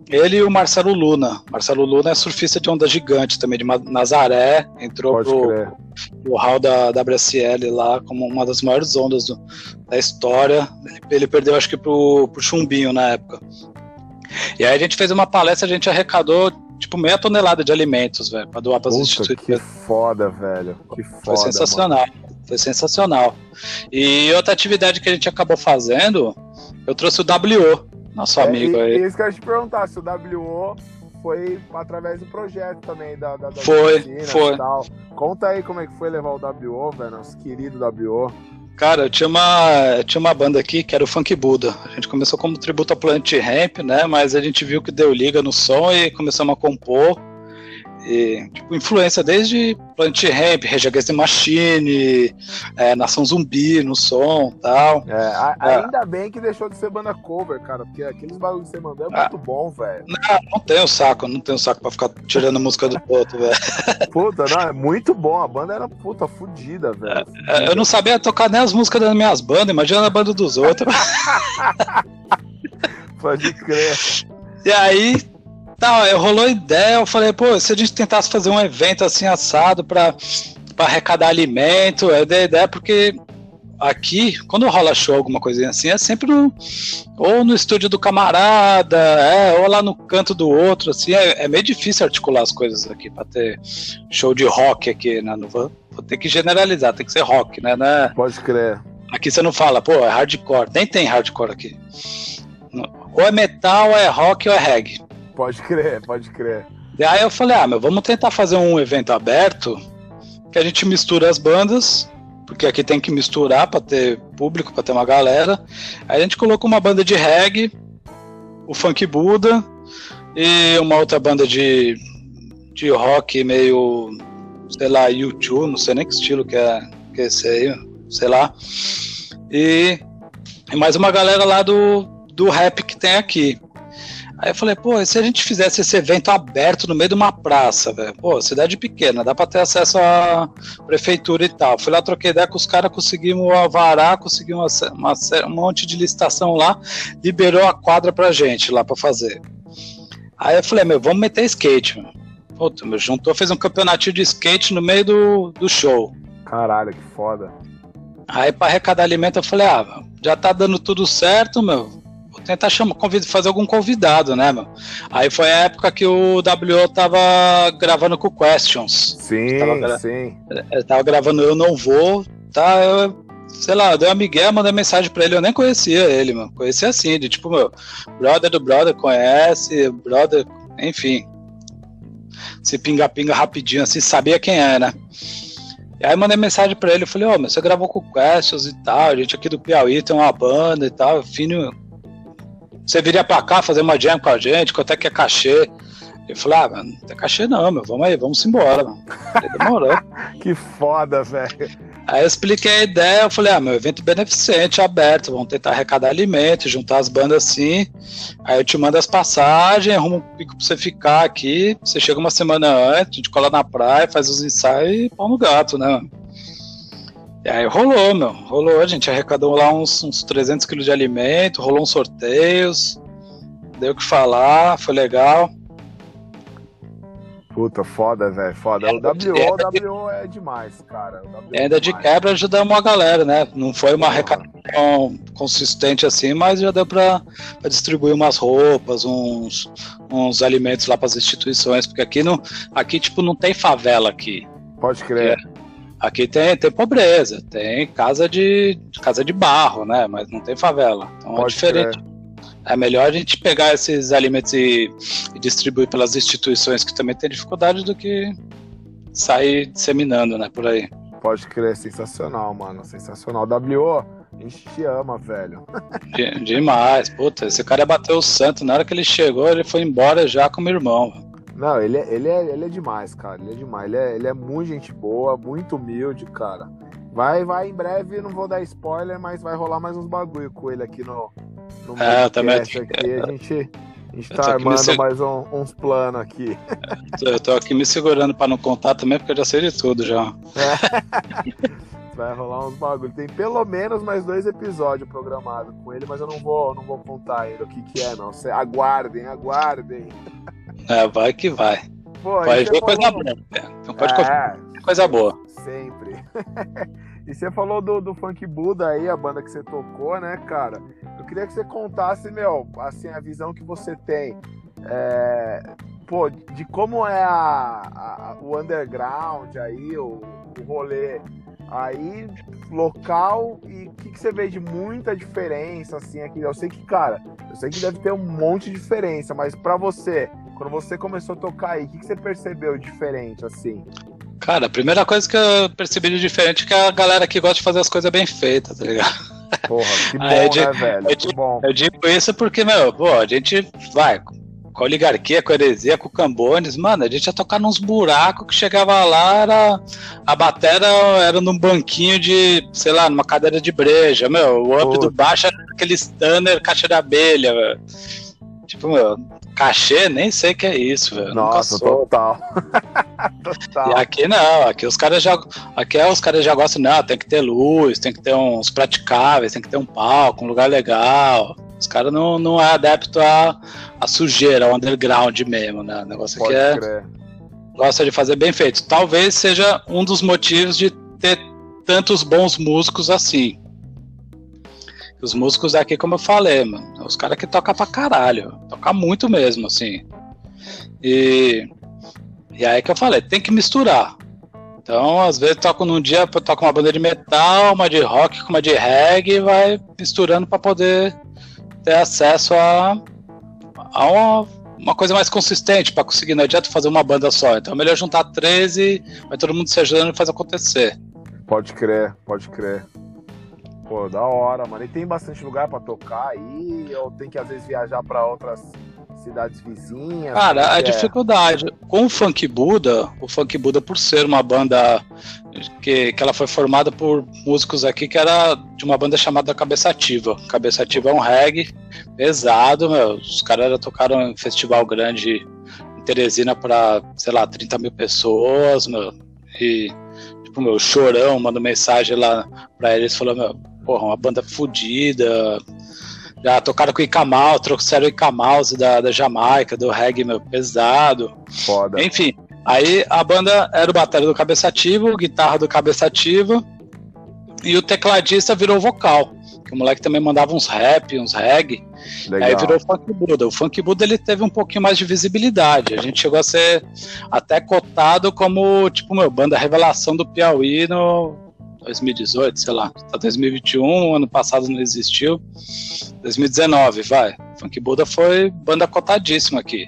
Ele e o Marcelo Luna. Marcelo Luna é surfista de onda gigante também, de Nazaré, entrou Pode pro, pro hall da WSL lá como uma das maiores ondas do, da história. Ele, ele, perdeu, acho que, pro, pro Chumbinho na época. E aí a gente fez uma palestra, a gente arrecadou tipo meia tonelada de alimentos, velho, pra doar pras instituições. Que foda, velho. Que foda. Foi sensacional. Mano. Foi sensacional. E outra atividade que a gente acabou fazendo, eu trouxe o WO, nosso é, amigo e, aí. Isso que eu ia te perguntar, se o WO foi através do projeto também da, da, da Foi, foi. Conta aí como é que foi levar o WO, velho, nosso querido WO. Cara, eu tinha uma, tinha uma banda aqui que era o Funk Buda. A gente começou como tributo a Plant Ramp, né? Mas a gente viu que deu liga no som e começamos a compor. E, tipo, influência desde Plant Ramp, Rage Against the Machine, é, Nação Zumbi no som tal. É, a, é. ainda bem que deixou de ser banda cover, cara, porque aqueles bagulhos que você mandou é muito bom, velho. Não, não tenho saco, não tenho saco pra ficar tirando a música do outro, velho. Puta, não, é muito bom, a banda era puta fudida, velho. É, eu não sabia tocar nem as músicas das minhas bandas, imagina a banda dos outros. Pode crer. E aí, Tá, eu rolou ideia, eu falei, pô, se a gente tentasse fazer um evento assim assado para arrecadar alimento, eu dei ideia porque aqui, quando rola show, alguma coisinha assim, é sempre no, ou no estúdio do camarada, é, ou lá no canto do outro, assim, é, é meio difícil articular as coisas aqui para ter show de rock aqui, né? Não vou, vou, ter que generalizar, tem que ser rock, né? né? Pode crer. Aqui você não fala, pô, é hardcore, nem tem hardcore aqui. Ou é metal, ou é rock, ou é reggae. Pode crer, pode crer. E aí eu falei, ah, mas vamos tentar fazer um evento aberto que a gente mistura as bandas, porque aqui tem que misturar para ter público, para ter uma galera. Aí a gente colocou uma banda de reggae, o Funk Buda e uma outra banda de, de rock meio, sei lá, YouTube, não sei nem que estilo que é, que é esse aí, sei lá. E e mais uma galera lá do, do rap que tem aqui. Aí eu falei, pô, e se a gente fizesse esse evento aberto no meio de uma praça, velho? Pô, cidade pequena, dá pra ter acesso à prefeitura e tal. Fui lá, troquei ideia com os caras, conseguimos avarar, conseguimos uma, uma, um monte de licitação lá, liberou a quadra pra gente lá pra fazer. Aí eu falei, meu, vamos meter skate, mano. Puta, meu, juntou, fez um campeonatinho de skate no meio do, do show. Caralho, que foda. Aí pra arrecadar alimento eu falei, ah, já tá dando tudo certo, meu tentar chamar, fazer algum convidado, né, meu? Aí foi a época que o W tava gravando com Questions. Sim, tava, sim. Ele tava gravando Eu Não Vou, tá? Eu, sei lá, eu dei uma migué, mandei mensagem pra ele, eu nem conhecia ele, mano. Conhecia assim, de tipo, meu, brother do brother conhece, brother, enfim. Se pinga-pinga rapidinho, assim, sabia quem é, né? E aí mandei mensagem pra ele, eu falei, ô, oh, mas você gravou com Questions e tal, a gente aqui do Piauí tem uma banda e tal, fino, você viria pra cá fazer uma jam com a gente, quanto é que é cachê? Eu falei, ah, mano, não tem cachê não, meu, vamos aí, vamos embora, mano. Falei, demorou. que foda, velho. Aí eu expliquei a ideia, eu falei, ah, meu evento beneficente, aberto, vamos tentar arrecadar alimentos, juntar as bandas assim. Aí eu te mando as passagens, arrumo um pico pra você ficar aqui. Você chega uma semana antes, a gente cola na praia, faz os ensaios e pau no gato, né? E aí rolou, meu. Rolou. A gente arrecadou lá uns, uns 300 quilos de alimento, rolou uns sorteios. Deu o que falar, foi legal. Puta, foda, velho, foda. O WO, o WO é demais, cara. É ainda de quebra ajudamos a galera, né? Não foi uma arrecadação consistente assim, mas já deu pra, pra distribuir umas roupas, uns, uns alimentos lá para as instituições, porque aqui, não, aqui, tipo, não tem favela aqui. Pode crer. É, Aqui tem, tem pobreza, tem casa de, casa de barro, né? Mas não tem favela. Então é Pode é diferente. Crer. É melhor a gente pegar esses alimentos e, e, distribuir pelas instituições que também têm dificuldade do que sair disseminando, né, por aí. Pode crer, sensacional, mano, sensacional. W, a gente te ama, velho. De, demais, puta, esse cara bateu o santo, na hora que ele chegou, ele foi embora já com o meu irmão. Não, ele é, ele é, ele é demais, cara. Ele é demais. Ele é, ele é muito gente boa, muito humilde, cara. Vai, vai em breve, não vou dar spoiler, mas vai rolar mais uns bagulho com ele aqui no, no é, também aqui. A gente, a gente tá armando seg... mais um, uns planos aqui. Eu tô aqui me segurando pra não contar também, porque eu já sei de tudo já. É. Vai rolar uns bagulho. Tem pelo menos mais dois episódios programados com ele, mas eu não vou, não vou contar ainda o que, que é, não. Cê, aguardem, aguardem. É, vai que vai. Pô, vai ver falou... coisa boa. Então pode é, coisa boa. Sempre. e você falou do, do Funk Buda aí, a banda que você tocou, né, cara? Eu queria que você contasse, meu, assim, a visão que você tem. É, pô, de como é a, a, o underground aí, o, o rolê aí local e o que, que, você vê de muita diferença assim aqui eu sei que cara eu sei que deve ter um monte de diferença mas para você quando você começou a tocar aí, o que, que você percebeu diferente, assim? Cara, a primeira coisa que eu percebi de diferente é que a galera aqui gosta de fazer as coisas bem feitas, tá ligado? Porra, que bom, né, digo, velho? Eu, que bom. eu digo isso porque, meu, pô, a gente vai com a oligarquia, com a heresia, com o Cambones, mano, a gente ia tocar nos buracos que chegava lá, era, a batera era num banquinho de, sei lá, numa cadeira de breja, meu, o up do baixo era aquele stunner caixa de abelha, velho. Tipo, meu, Cachê, nem sei que é isso, velho. Nossa, total. total. E aqui não, aqui os caras já. Aqui é, os caras já gostam, não, tem que ter luz, tem que ter uns praticáveis, tem que ter um palco, um lugar legal. Os caras não, não é adepto a, a sujeira, ao underground mesmo, né? O negócio Pode aqui é. Crer. Gosta de fazer bem feito. Talvez seja um dos motivos de ter tantos bons músicos assim. Os músicos daqui, como eu falei, mano, os caras que tocam pra caralho. Toca muito mesmo, assim. E, e aí que eu falei, tem que misturar. Então, às vezes, toco num dia, toco uma banda de metal, uma de rock, uma de reggae, e vai misturando para poder ter acesso a, a uma, uma coisa mais consistente, para conseguir. Não adianta fazer uma banda só. Então, é melhor juntar 13, vai todo mundo se ajudando e faz acontecer. Pode crer, pode crer. Pô, da hora, mano. E tem bastante lugar para tocar aí? Ou tem que às vezes viajar para outras cidades vizinhas? Cara, a é? dificuldade. Com o Funk Buda, o Funk Buda, por ser uma banda que, que ela foi formada por músicos aqui que era de uma banda chamada Cabeça Ativa. Cabeça Ativa é um reggae pesado, meu. Os caras tocaram em festival grande em Teresina para, sei lá, 30 mil pessoas, meu. E, tipo, meu, chorão, manda mensagem lá pra eles falando, meu, porra, uma banda fodida. Já tocaram com o Ikamal, trouxeram o Ikamal da, da Jamaica, do reggae, meu, pesado. Foda. Enfim, aí a banda era o bateria do Cabeça Ativa, guitarra do Cabeça Ativa, e o tecladista virou vocal. Que o moleque também mandava uns rap, uns reggae. Legal. Aí virou o Funk Buda. O Funk Buda ele teve um pouquinho mais de visibilidade. A gente chegou a ser até cotado como, tipo, meu, banda revelação do Piauí no 2018, sei lá. Tá 2021, ano passado não existiu. 2019, vai. Funk Buda foi banda cotadíssima aqui.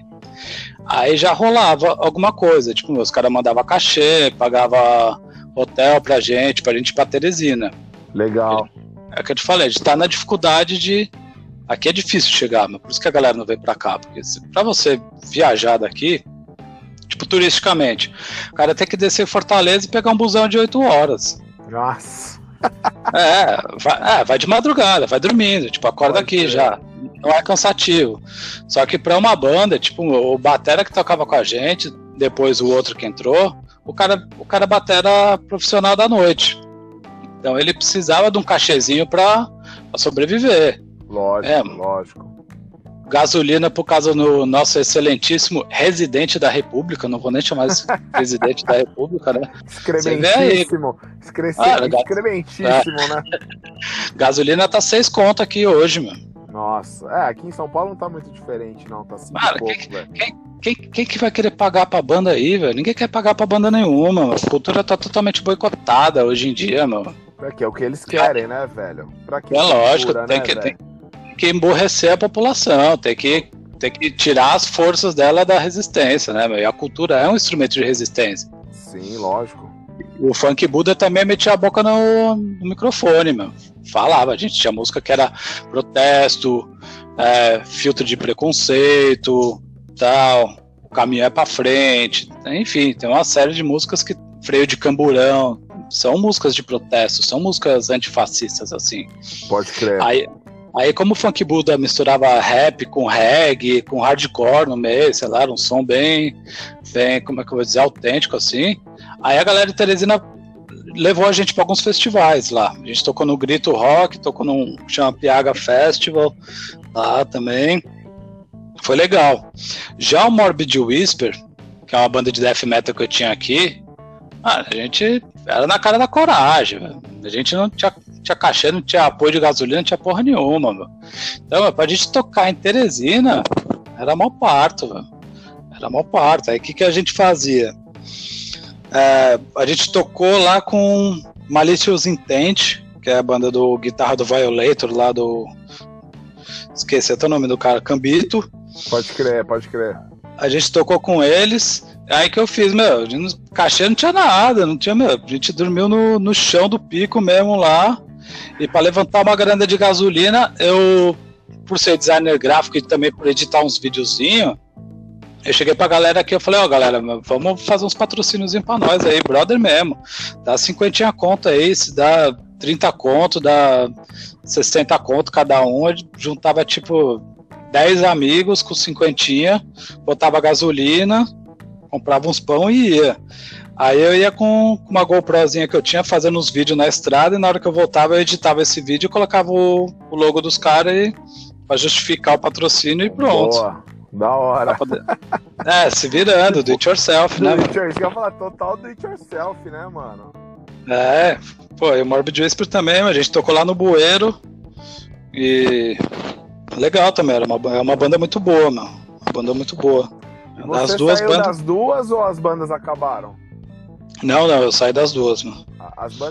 Aí já rolava alguma coisa, tipo, os caras mandavam cachê, pagava hotel pra gente, pra gente ir pra Teresina. Legal. É o que eu te falei, a gente tá na dificuldade de. Aqui é difícil chegar, mas por isso que a galera não vem pra cá. Porque pra você viajar daqui, tipo, turisticamente, o cara tem que descer Fortaleza e pegar um busão de 8 horas. Nossa. É, vai, é, vai de madrugada, vai dormindo, tipo, acorda Pode aqui ser. já. Não é cansativo. Só que pra uma banda, tipo, o Batera que tocava com a gente, depois o outro que entrou, o cara, o cara batera profissional da noite. Então ele precisava de um cachezinho pra sobreviver. Lógico, É. lógico. Gasolina por causa do nosso excelentíssimo residente da República, não vou nem chamar esse presidente da República, né? Excrementíssimo. Excre... Ah. Excrementíssimo, né? Gasolina tá seis conto aqui hoje, meu. Nossa. É, aqui em São Paulo não tá muito diferente, não. Tá cinco Cara, pouco, velho. Quem, quem que vai querer pagar pra banda aí, velho? Ninguém quer pagar pra banda nenhuma. A cultura tá totalmente boicotada hoje em dia, meu. É que é o que eles querem, né, velho? Pra que É lógico, cultura, tem né, que, velho? tem que emborrecer a população, tem que, tem que tirar as forças dela da resistência, né, meu? E a cultura é um instrumento de resistência. Sim, lógico. O funk Buda também metia a boca no, no microfone, meu. Falava, a gente tinha música que era protesto, é, filtro de preconceito, tal, o caminho é pra frente, enfim, tem uma série de músicas que freio de camburão, são músicas de protesto, são músicas antifascistas, assim. Pode crer. Aí, aí como o funk Buda misturava rap com reggae, com hardcore no meio, sei lá, um som bem, bem, como é que eu vou dizer, autêntico, assim. Aí a galera de Teresina levou a gente para alguns festivais lá. A gente tocou no Grito Rock, tocou que chama Piaga Festival lá também. Foi legal. Já o Morbid Whisper, que é uma banda de death metal que eu tinha aqui, ah, a gente era na cara da coragem. A gente não tinha, tinha cachê, não tinha apoio de gasolina, não tinha porra nenhuma, meu. Então, meu, pra gente tocar em Teresina, era mal parto, velho. Era mal parto. Aí o que, que a gente fazia? É, a gente tocou lá com Malicious Intent, que é a banda do guitarra do Violator, lá do. Esqueci até o nome do cara, Cambito. Pode crer, pode crer. A gente tocou com eles. Aí que eu fiz, meu, cachê não tinha nada, não tinha, meu, a gente dormiu no, no chão do pico mesmo lá. E para levantar uma grana de gasolina, eu, por ser designer gráfico e também por editar uns videozinhos, eu cheguei pra galera aqui, eu falei, ó, oh, galera, vamos fazer uns patrocínios pra nós aí, brother mesmo. Dá 50 conto aí, se dá 30 conto, dá 60 conto cada um, juntava tipo 10 amigos com 50, botava gasolina, comprava uns pão e ia. Aí eu ia com uma GoProzinha que eu tinha fazendo uns vídeos na estrada e na hora que eu voltava eu editava esse vídeo e colocava o, o logo dos caras para justificar o patrocínio e pronto. Boa, da hora. Poder... É, se virando, do it yourself, né? Do it yourself, eu ia falar total do it yourself, né, mano? É, pô, e o Morbid Whisper também, a gente tocou lá no Bueiro e legal também, era uma, é uma banda muito boa, mano. Uma banda muito boa. Você As duas bandas. das duas ou as bandas acabaram? Não, não, eu saí das duas, mano.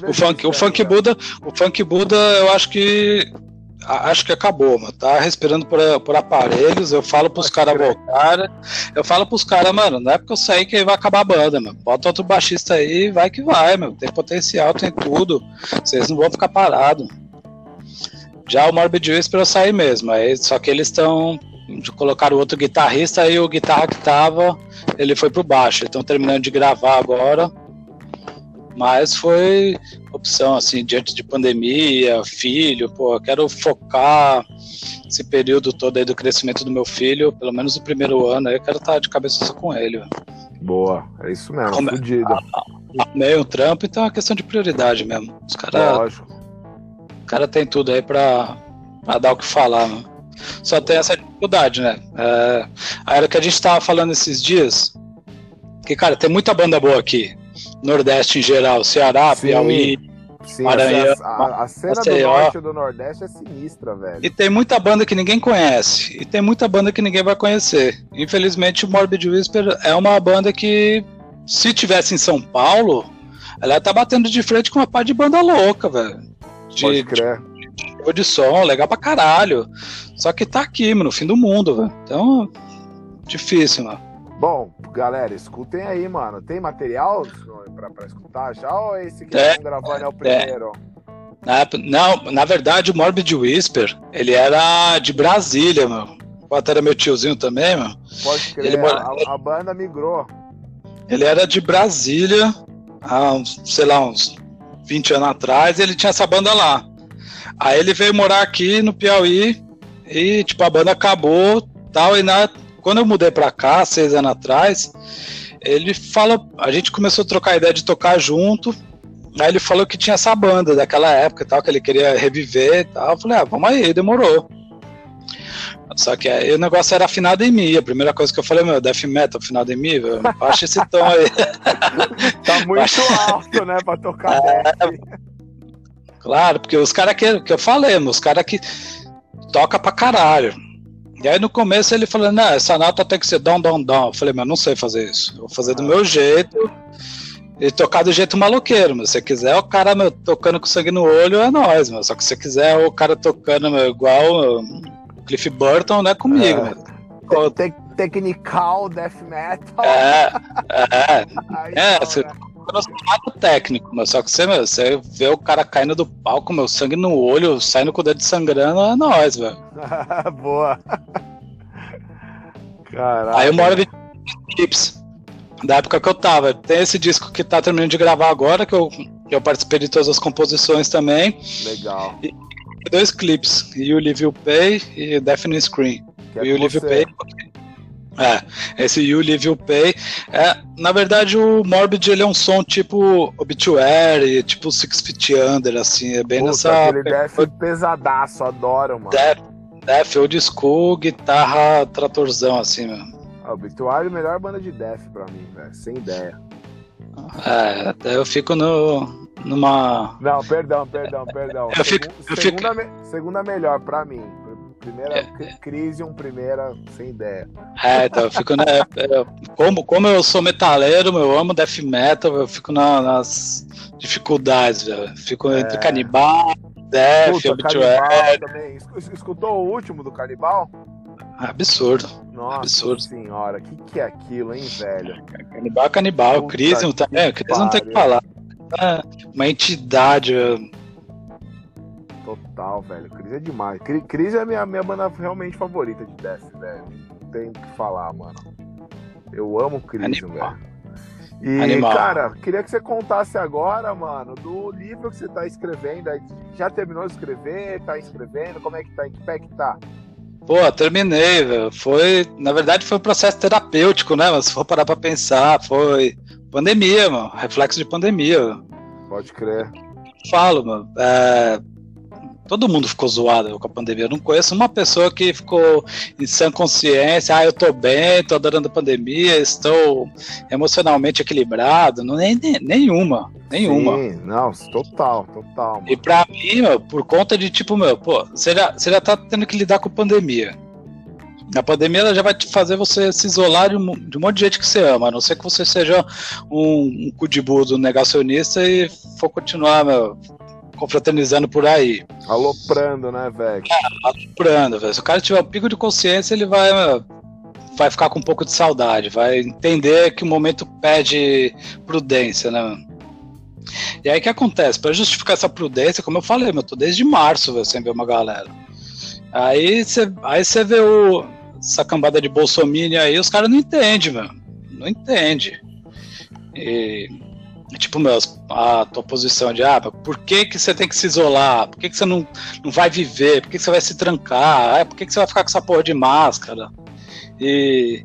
O funk, o funk. Buda, o funk Buda, eu acho que acho que acabou, mano. Tá respirando por, por aparelhos. Eu falo pros caras crer. voltarem. Eu falo pros caras, mano, não é porque eu saí que vai acabar a banda, mano. Bota outro baixista aí, vai que vai, meu. Tem potencial, tem tudo. Vocês não vão ficar parados. Já o Morbid Whisper eu saí mesmo. Aí, só que eles estão colocaram outro guitarrista e o guitarra que tava, ele foi pro baixo. Estão terminando de gravar agora. Mas foi opção, assim, diante de pandemia, filho, pô, eu quero focar esse período todo aí do crescimento do meu filho, pelo menos o primeiro ano, aí eu quero estar de cabeça com ele. Boa, é isso mesmo, Como, fudido. Meio um trampo, então é uma questão de prioridade mesmo. Os caras. Lógico. O cara tem tudo aí pra, pra dar o que falar, mano. Só tem essa dificuldade, né? É, era que a gente tava falando esses dias, que, cara, tem muita banda boa aqui. Nordeste em geral, Ceará, Sim. Piauí, Sim, Maranhão. A, a cena do norte do Nordeste é sinistra, velho. E tem muita banda que ninguém conhece. E tem muita banda que ninguém vai conhecer. Infelizmente, o Morbid Whisper é uma banda que, se tivesse em São Paulo, ela tá batendo de frente com uma parte de banda louca, velho. De, Pode crer. De, de som, legal pra caralho. Só que tá aqui, mano, no fim do mundo, velho. Então, difícil, mano. Bom, galera, escutem aí, mano. Tem material pra, pra escutar já ou esse que é, estão gravando é o primeiro? É. não, na verdade, o Morbid Whisper, ele era de Brasília, meu. O Pato era meu tiozinho também, meu. Pode crer, ele, a, a, banda migrou. Ele era de Brasília, há uns, sei lá, uns 20 anos atrás, e ele tinha essa banda lá. Aí ele veio morar aqui no Piauí, e, tipo, a banda acabou, tal, e na quando eu mudei para cá, seis anos atrás, ele falou, a gente começou a trocar ideia de tocar junto. Aí ele falou que tinha essa banda daquela época e tal, que ele queria reviver e tal. Eu falei, ah, vamos aí, demorou. Só que aí o negócio era afinado em mi. A primeira coisa que eu falei, meu, death metal afinado em mi, baixa esse tom aí. tá muito baixa... alto, né, pra tocar é... Claro, porque os caras que, que eu falei, os caras que toca pra caralho. E aí no começo ele falou, não, essa nota tem que ser dom, dom, dom. Eu falei, mas não sei fazer isso. Eu vou fazer do meu jeito e tocar do jeito maloqueiro, mas se você quiser o cara meu, tocando com sangue no olho, é nós, meu. Só que se você quiser o cara tocando meu, igual o Cliff Burton, não é comigo, é. Te technical death metal. É, é. Aí é, não, você, eu não sou nada técnico, mas só que você, meu, você vê o cara caindo do palco, meu sangue no olho, saindo com o dedo sangrando, é nóis, velho. Boa. Caralho. Aí eu moro de clips. Da época que eu tava. Tem esse disco que tá terminando de gravar agora, que eu, eu participei de todas as composições também. Legal. E, dois clipes, You Live You Pay e Deafening Screen. Que é you Live You Pay é, esse You Live You Pay. É, na verdade, o Morbid ele é um som tipo Obituary, tipo Six Feet Under, assim, é bem Puta, nessa. Aquele death pesadaço, adoro, mano. Death, death old school, guitarra tratorzão, assim, mano. Ah, Obituary é a melhor banda de death pra mim, velho, sem ideia. É, até eu fico no, numa. Não, perdão, perdão, perdão. Eu fico, eu segunda, fico... Me, segunda melhor pra mim. Primeira é, crise, um primeira sem ideia. É, então eu fico né, como, como eu sou metaleiro, eu amo death metal, eu fico na, nas dificuldades, velho. Fico é. entre canibal, death, Puta, também. Escutou o último do canibal? Absurdo. Nossa absurdo. senhora, o que, que é aquilo, hein, velho? Canibal, canibal. Crisium também, Crisium não tem que falar. É uma entidade. Total, velho. Cris é demais. Cris é a minha, minha banda realmente favorita de Death, velho. Não tem o que falar, mano. Eu amo Cris, velho. E, Animal. cara, queria que você contasse agora, mano, do livro que você tá escrevendo. Já terminou de escrever? Tá escrevendo? Como é que tá? Em que pé que tá? Pô, terminei, velho. Foi, na verdade, foi um processo terapêutico, né? Mas se for parar pra pensar, foi pandemia, mano. Reflexo de pandemia. Pode crer. Falo, mano. É, Todo mundo ficou zoado com a pandemia. Eu não conheço uma pessoa que ficou em sã consciência. Ah, eu tô bem, tô adorando a pandemia, estou emocionalmente equilibrado. Não, nem, nem, nenhuma. Nenhuma. Sim, não, total, total. Mano. E pra mim, meu, por conta de tipo, meu, pô, você já, você já tá tendo que lidar com a pandemia. A pandemia ela já vai te fazer você se isolar de um, de um monte de gente que você ama, a não ser que você seja um, um cu de budo negacionista e for continuar meu, confraternizando por aí. Aloprando, né, velho? É, aloprando, velho. Se o cara tiver um pico de consciência, ele vai, vai ficar com um pouco de saudade, vai entender que o momento pede prudência, né? E aí o que acontece? Para justificar essa prudência, como eu falei, eu tô desde março véio, sem ver uma galera. Aí você aí vê o. essa cambada de bolsominion aí, os caras não entendem, mano. Não entende. E, tipo, meu, a tua posição de, ah, por que, que você tem que se isolar? Por que, que você não, não vai viver? Por que, que você vai se trancar? Ah, por que, que você vai ficar com essa porra de máscara? E,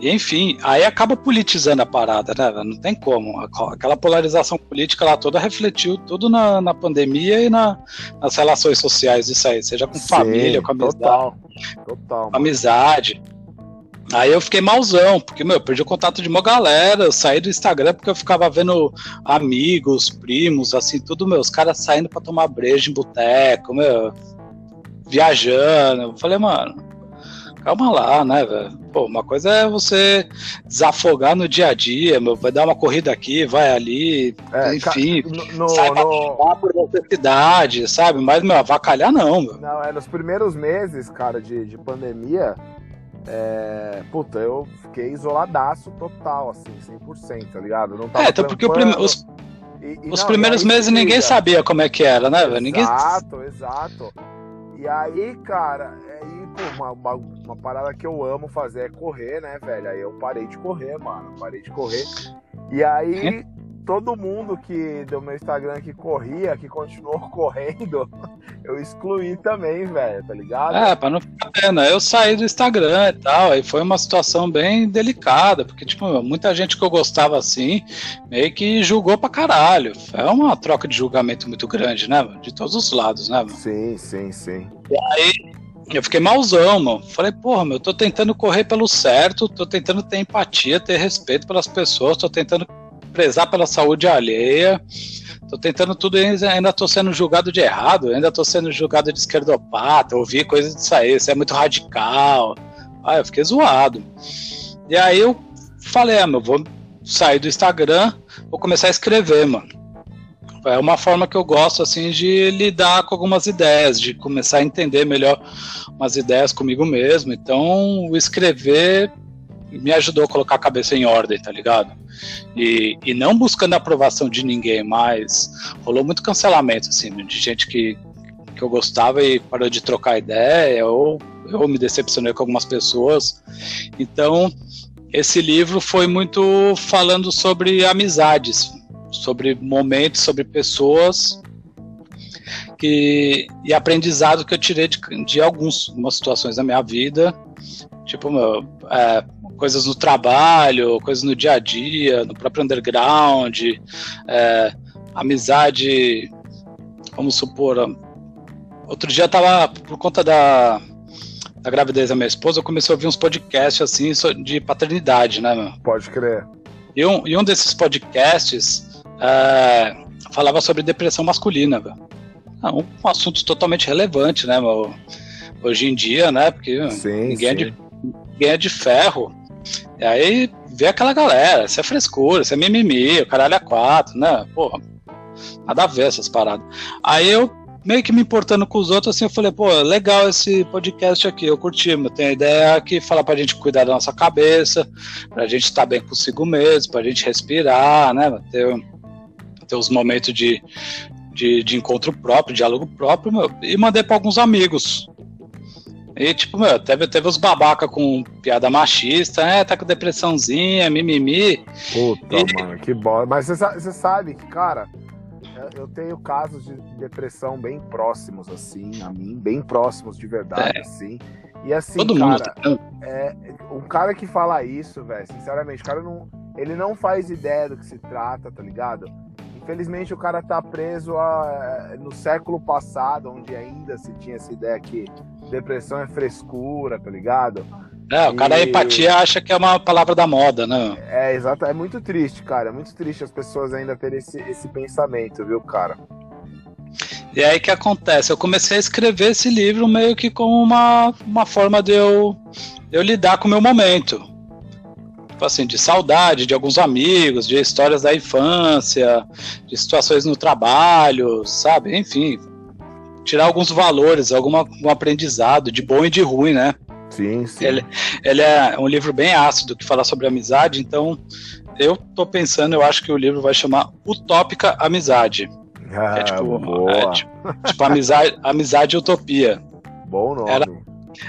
e enfim, aí acaba politizando a parada, né? Não tem como. Aquela polarização política lá toda refletiu tudo na, na pandemia e na, nas relações sociais disso aí, seja com Sim, família, com amizade. Total, total. Amizade. Aí eu fiquei malzão, porque, meu, eu perdi o contato de uma galera, eu saí do Instagram porque eu ficava vendo amigos, primos, assim, tudo, meu, os caras saindo pra tomar breja em boteco, meu, viajando. Eu falei, mano, calma lá, né, velho? Pô, uma coisa é você desafogar no dia a dia, meu, vai dar uma corrida aqui, vai ali, é, enfim, no, sai no... por necessidade, sabe? Mas, meu, avacalhar não, meu. Não, é, nos primeiros meses, cara, de, de pandemia, é, puta, eu fiquei isoladaço total, assim, 100%, tá ligado? não tava é, então porque prime... os, e, e os não, primeiros meses ninguém sabia como é que era, né, velho? Ninguém... Exato, exato. E aí, cara, aí, pô, uma, uma, uma, parada que eu amo fazer é correr, né, velho? Aí eu parei de correr, mano, parei de correr. E aí, todo mundo que do meu Instagram que corria, que continuou correndo, eu excluí também, velho, tá ligado? É, pra não ficar pena. Eu saí do Instagram e tal, aí foi uma situação bem delicada, porque, tipo, muita gente que eu gostava assim, meio que julgou pra caralho. É uma troca de julgamento muito grande, né, de todos os lados, né, mano? Sim, sim, sim. E aí, eu fiquei malzão, mano. Falei, porra, meu, eu tô tentando correr pelo certo, tô tentando ter empatia, ter respeito pelas pessoas, tô tentando prezar pela saúde alheia. Tô tentando tudo e ainda tô sendo julgado de errado, ainda tô sendo julgado de esquerdopata, ouvi coisas disso aí, isso é muito radical. Ah, eu fiquei zoado. E aí eu falei, ah, meu, vou sair do Instagram, vou começar a escrever, mano. É uma forma que eu gosto, assim, de lidar com algumas ideias, de começar a entender melhor umas ideias comigo mesmo. Então, escrever me ajudou a colocar a cabeça em ordem, tá ligado? E, e não buscando a aprovação de ninguém, mas rolou muito cancelamento, assim, de gente que, que eu gostava e parou de trocar ideia, ou eu me decepcionei com algumas pessoas. Então, esse livro foi muito falando sobre amizades, sobre momentos, sobre pessoas que, e aprendizado que eu tirei de, de algumas situações da minha vida. Tipo, meu, é, coisas no trabalho, coisas no dia a dia, no próprio underground, é, amizade, vamos supor. Outro dia eu tava, por conta da, da gravidez da minha esposa, eu comecei a ouvir uns podcasts assim de paternidade, né, meu? Pode crer. E um, e um desses podcasts é, falava sobre depressão masculina, velho. Um, um assunto totalmente relevante, né, meu? Hoje em dia, né? Porque sim, ninguém, sim. É de, é de ferro. E aí vê aquela galera, isso é frescura, isso é mimimi, o caralho é quatro, né? Porra, nada a ver essas paradas. Aí eu meio que me importando com os outros, assim, eu falei, pô, legal esse podcast aqui, eu curti, mas tenho a ideia que fala pra gente cuidar da nossa cabeça, pra gente estar bem consigo mesmo, pra gente respirar, né? Ter, ter os momentos de, de, de encontro próprio, diálogo próprio, meu, e mandei para alguns amigos. E, tipo, meu, teve, teve os babaca com piada machista, é, tá com depressãozinha, mimimi. Puta, e... mano, que bola. Mas você sabe que, cara, eu tenho casos de depressão bem próximos, assim, a mim, bem próximos de verdade, é. assim. E assim, Todo cara, mundo tá... é, um cara que fala isso, velho, sinceramente, o cara não. Ele não faz ideia do que se trata, tá ligado? Infelizmente o cara tá preso a, no século passado, onde ainda se tinha essa ideia que depressão é frescura, tá ligado? É, o cara e... a empatia acha que é uma palavra da moda, né? É, exato. É muito triste, cara. É muito triste as pessoas ainda terem esse, esse pensamento, viu, cara? E aí que acontece? Eu comecei a escrever esse livro meio que como uma, uma forma de eu, de eu lidar com o meu momento tipo assim, de saudade de alguns amigos, de histórias da infância, de situações no trabalho, sabe? Enfim, tirar alguns valores, algum um aprendizado de bom e de ruim, né? Sim, sim. Ele, ele é um livro bem ácido que fala sobre amizade, então eu tô pensando, eu acho que o livro vai chamar Utópica Amizade. Ah, é tipo, é, tipo, tipo, amizade, amizade e utopia. Bom nome. Era,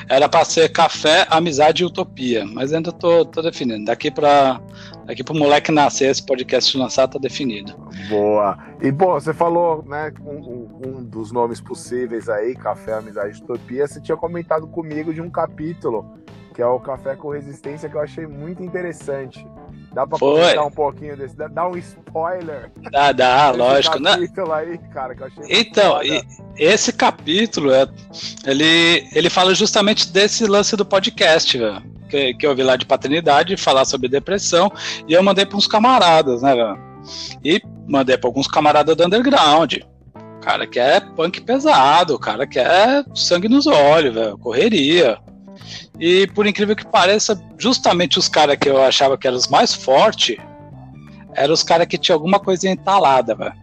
era para ser café, amizade e utopia, mas ainda tô, tô definindo. Daqui para daqui pro moleque nascer, esse podcast lançar tá definido. Boa. E bom, você falou, né, um, um, dos nomes possíveis aí, café, amizade e utopia. Você tinha comentado comigo de um capítulo que é o café com resistência que eu achei muito interessante. Dá pra Foi. comentar um pouquinho desse? Dá, dá um spoiler? Dá, dá, lógico. Né? capítulo aí, cara, que eu achei Então, esse capítulo, é, ele, ele fala justamente desse lance do podcast, velho. Que, que eu vi lá de paternidade, falar sobre depressão, e eu mandei para uns camaradas, né, velho? E mandei para alguns camaradas do underground. O cara que é punk pesado, o cara que é sangue nos olhos, velho, correria. E por incrível que pareça, justamente os caras que eu achava que eram os mais fortes eram os caras que tinham alguma coisinha entalada, velho.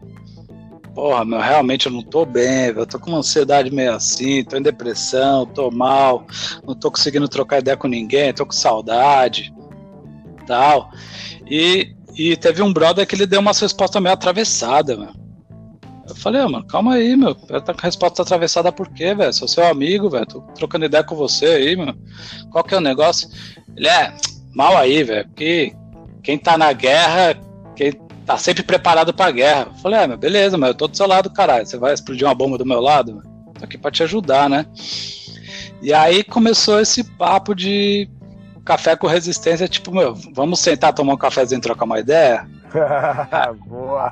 Porra, meu, realmente eu não tô bem, velho. Tô com uma ansiedade meio assim, tô em depressão, tô mal, não tô conseguindo trocar ideia com ninguém, tô com saudade. Tal. E, e teve um brother que ele deu uma resposta meio atravessada, velho. Eu falei, ah, mano, calma aí, meu. Tá com a resposta atravessada por quê, velho? Sou seu amigo, velho. Tô trocando ideia com você aí, mano. Qual que é o negócio? Ele é mal aí, velho. Porque quem tá na guerra, quem tá sempre preparado pra guerra. Eu falei, ah, meu, beleza, mas eu tô do seu lado, caralho. Você vai explodir uma bomba do meu lado? Tô aqui pra te ajudar, né? E aí começou esse papo de café com resistência, tipo, meu, vamos sentar, tomar um cafezinho trocar uma ideia? boa.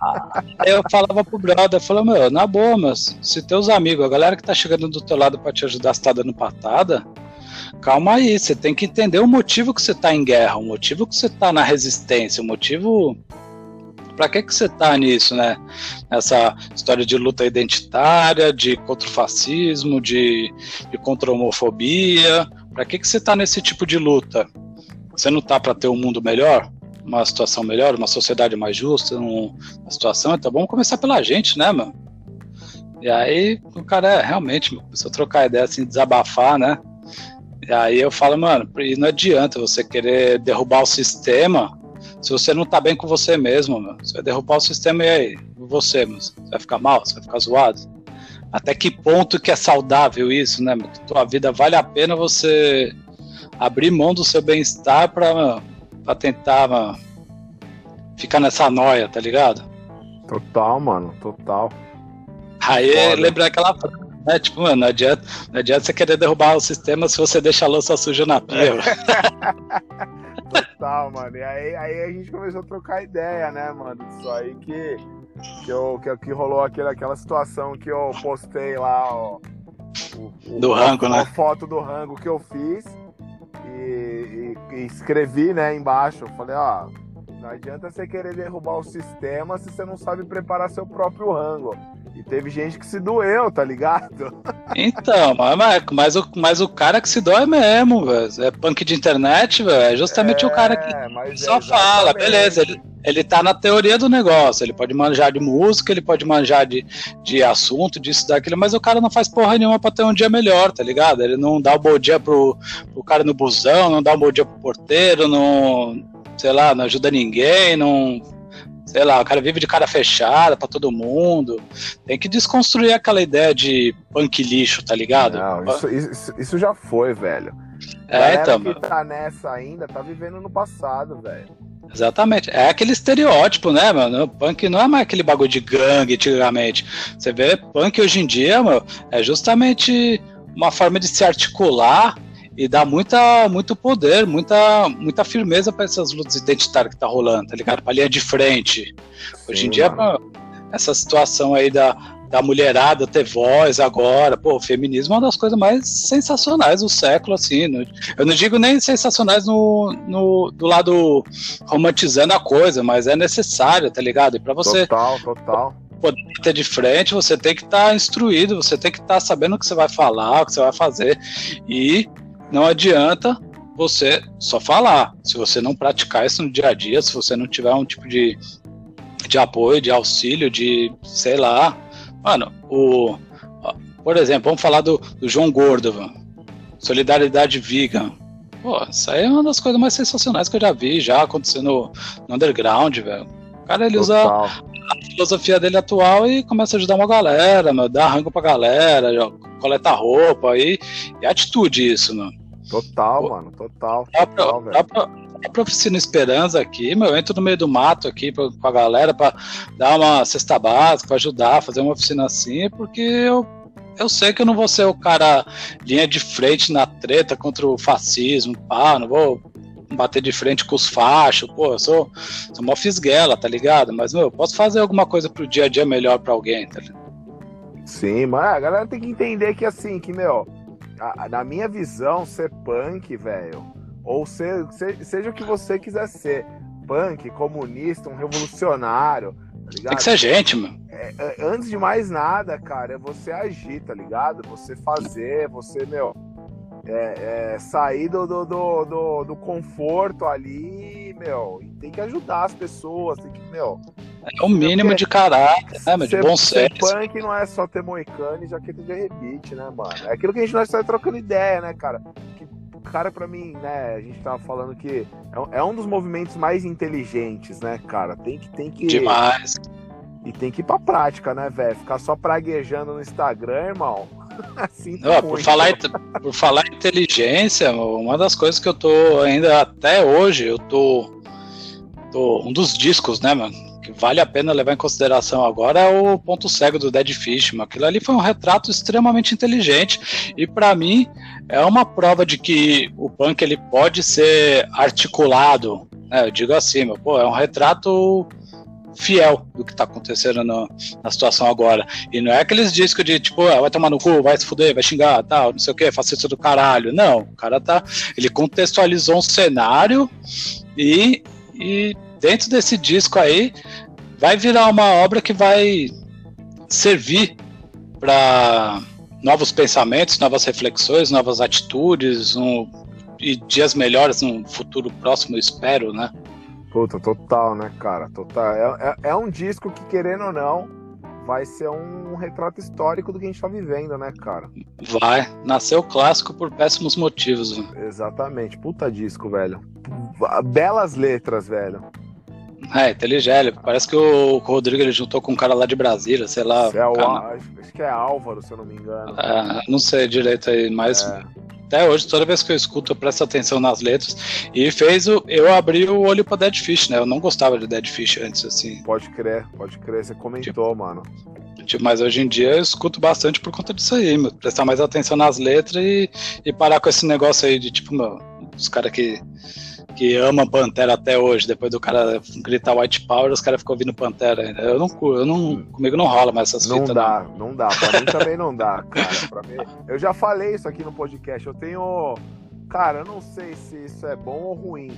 Eu falava pro brother, falava, meu, na boa, mas se teus amigos, a galera que tá chegando do teu lado pra te ajudar, se tá dando patada, calma aí, você tem que entender o motivo que você tá em guerra, o motivo que você tá na resistência, o motivo para que que você tá nisso, né? Nessa história de luta identitária, de contra o fascismo, de, de contra a homofobia. Para que que você tá nesse tipo de luta? Você não tá para ter um mundo melhor? Uma situação melhor, uma sociedade mais justa, uma situação, então vamos começar pela gente, né, mano? E aí o cara é, realmente, meu, começou a trocar ideia assim, desabafar, né? E aí eu falo, mano, não adianta você querer derrubar o sistema se você não tá bem com você mesmo, mano. Você vai derrubar o sistema e aí, você, mano, você vai ficar mal, você vai ficar zoado. Até que ponto que é saudável isso, né? Que tua vida vale a pena você abrir mão do seu bem-estar para pra tentar, mano, ficar nessa noia, tá ligado? Total, mano, total. Aí Foda. lembra aquela né? Tipo, mano, não adianta, não adianta você querer derrubar o sistema se você deixa a louça suja na pia. Total, mano. E aí, aí a gente começou a trocar ideia, né, mano? Isso aí que, que, eu, que, que rolou aquela, aquela situação que eu postei lá, ó. O, o, do rango, né? A foto do rango que eu fiz e, e, escrevi, né, embaixo. Falei, ó, não adianta você querer derrubar o sistema se você não sabe preparar seu próprio rango. E teve gente que se doeu, tá ligado? Então, mas, mas, o, mas o cara que se dói mesmo, velho. É punk de internet, velho. É justamente é, o cara que só é fala, beleza. Ele, ele tá na teoria do negócio. Ele pode manjar de música, ele pode manjar de, de assunto, disso, daquilo, mas o cara não faz porra nenhuma pra ter um dia melhor, tá ligado? Ele não dá o um bom dia pro, pro cara no busão, não dá o um bom dia pro porteiro, não sei lá, não ajuda ninguém, não. Sei lá, o cara vive de cara fechada pra todo mundo. Tem que desconstruir aquela ideia de punk lixo, tá ligado? Não, isso, isso, isso já foi, velho. É, então. que tá nessa ainda, tá vivendo no passado, velho. Exatamente. É aquele estereótipo, né, mano? O punk não é mais aquele bagulho de gangue antigamente. Você vê punk hoje em dia, mano, é justamente uma forma de se articular e dá muita, muito poder, muita, muita firmeza para essas lutas identitárias que tá rolando, tá ligado? Pra linha de frente. Sim, Hoje em dia, mano. essa situação aí da, da mulherada ter voz agora, pô, o feminismo é uma das coisas mais sensacionais do século, assim. No, eu não digo nem sensacionais no, no, do lado romantizando a coisa, mas é necessário, tá ligado? E pra você. Total, total poder ter de frente, você tem que estar tá instruído, você tem que estar tá sabendo o que você vai falar, o que você vai fazer. E não adianta você só falar. Se você não praticar isso no dia a dia, se você não tiver um tipo de, de apoio, de auxílio, de sei lá. Mano, o. Por exemplo, vamos falar do, do João Gordo, Solidariedade Vegan. Pô, isso aí é uma das coisas mais sensacionais que eu já vi, já acontecendo no, underground, velho. cara ele usa a filosofia dele atual e começa a ajudar uma galera, meu, dá rango pra galera, coleta roupa e, e atitude isso, mano. Total, Pô, mano, total. Dá total, pra, dá pra, dá pra oficina Esperança aqui, meu, eu entro no meio do mato aqui pra, com a galera pra dar uma cesta básica, pra ajudar, fazer uma oficina assim, porque eu eu sei que eu não vou ser o cara linha de frente na treta contra o fascismo, pá, não vou bater de frente com os fachos, pô, eu sou, sou uma fisguela, tá ligado? Mas, meu, eu posso fazer alguma coisa pro dia a dia melhor pra alguém, tá ligado? Sim, mas a galera tem que entender que, assim, que, meu, na minha visão, ser punk, velho, ou ser, ser, seja o que você quiser ser, punk, comunista, um revolucionário, tá ligado? Tem que ser gente, mano. É, é, antes de mais nada, cara, é você agir, tá ligado? Você fazer, você, meu, é, é, sair do, do, do, do, conforto ali, meu, e tem que ajudar as pessoas, tem que, meu. É o mínimo de caráter, né, de bom senso. punk não é só ter moicano e jaqueta de rebite, né, mano? É aquilo que a gente nós está trocando ideia, né, cara? Que, cara, para mim, né, a gente tava falando que é, é um dos movimentos mais inteligentes, né, cara? Tem que. Tem que Demais. E tem que ir pra prática, né, velho? Ficar só praguejando no Instagram, irmão assim, Não, por, falar, por falar inteligência, uma das coisas que eu tô ainda até hoje, eu tô, tô um dos discos, né, mano, que vale a pena levar em consideração agora é o Ponto Cego do Dead Fish, mano. Aquilo ali foi um retrato extremamente inteligente e para mim é uma prova de que o punk ele pode ser articulado, né? Eu digo assim, meu, pô, é um retrato fiel do que tá acontecendo no, na situação agora. E não é aqueles discos de tipo, ah, vai tomar no cu, vai se fuder, vai xingar, tal, não sei o que, isso do caralho. Não, o cara tá. Ele contextualizou um cenário e, e dentro desse disco aí vai virar uma obra que vai servir para novos pensamentos, novas reflexões, novas atitudes, um, e dias melhores no futuro próximo, espero, né? Puta, total, né, cara? Total. É, é, é, um disco que, querendo ou não, vai ser um retrato histórico do que a gente tá vivendo, né, cara? Vai. Nasceu clássico por péssimos motivos. Exatamente. Puta disco, velho. Belas letras, velho. É, inteligente. Parece que o Rodrigo ele juntou com um cara lá de Brasília, sei lá. É o, acho que é Álvaro, se eu não me engano. É, não sei direito aí, mas é até hoje, toda vez que eu escuto, eu presto atenção nas letras. E fez o. Eu abri o olho pra Dead Fish, né? Eu não gostava de Dead Fish antes, assim. Pode crer, pode crer. Você comentou, tipo, mano. Tipo, mas hoje em dia eu escuto bastante por conta disso aí, meu. Prestar mais atenção nas letras e, e parar com esse negócio aí de, tipo, meu, os caras que que ama Pantera até hoje, depois do cara gritar White Power, os caras ficam ouvindo Pantera ainda. Eu não, eu não, comigo não rola mais essas não Dá, não. não dá, pra mim também não dá, cara. Pra mim, eu já falei isso aqui no podcast, eu tenho. Cara, eu não sei se isso é bom ou ruim.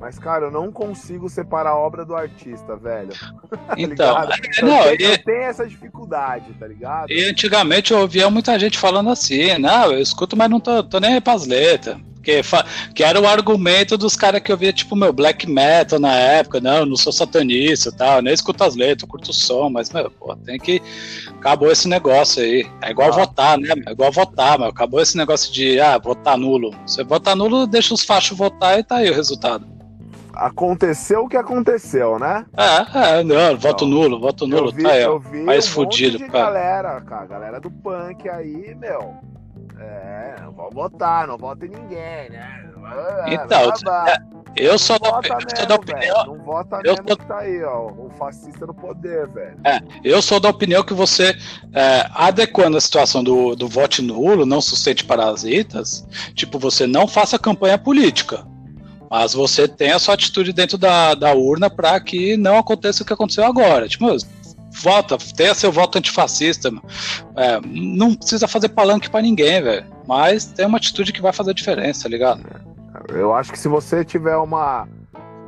Mas, cara, eu não consigo separar a obra do artista, velho. Tá então, tá eu, não, tenho, e... eu tenho essa dificuldade, tá ligado? E antigamente eu ouvia muita gente falando assim, não, eu escuto, mas não tô, tô nem aí pras letras. Que, que era o argumento dos caras que eu via, tipo, meu, black metal na época, não, eu não sou satanista e tal, nem escuto as letras, eu curto o som, mas, meu, pô, tem que. Acabou esse negócio aí. É igual ah. votar, né? É igual votar, meu. Acabou esse negócio de, ah, votar nulo. Você vota nulo, deixa os fachos votar e tá aí o resultado. Aconteceu o que aconteceu, né? É, é, não, voto então, nulo, voto nulo, vi, tá aí, ó. Mais um fudido, cara. galera, cara, galera do punk aí, meu é, não vou votar, não voto em ninguém, né? É, então, eu sou, da, sou opinião. Não vota eu mesmo sou... que tá aí, ó. O fascista no poder, velho. É, eu sou da opinião que você, é, adequando a situação do, do voto nulo, não sustente parasitas, tipo, você não faça campanha política. Mas você tem a sua atitude dentro da, da urna para que não aconteça o que aconteceu agora. Tipo, vota, tenha seu voto antifascista. É, não precisa fazer palanque para ninguém, velho. Mas tem uma atitude que vai fazer diferença, tá ligado? Eu acho que se você tiver uma,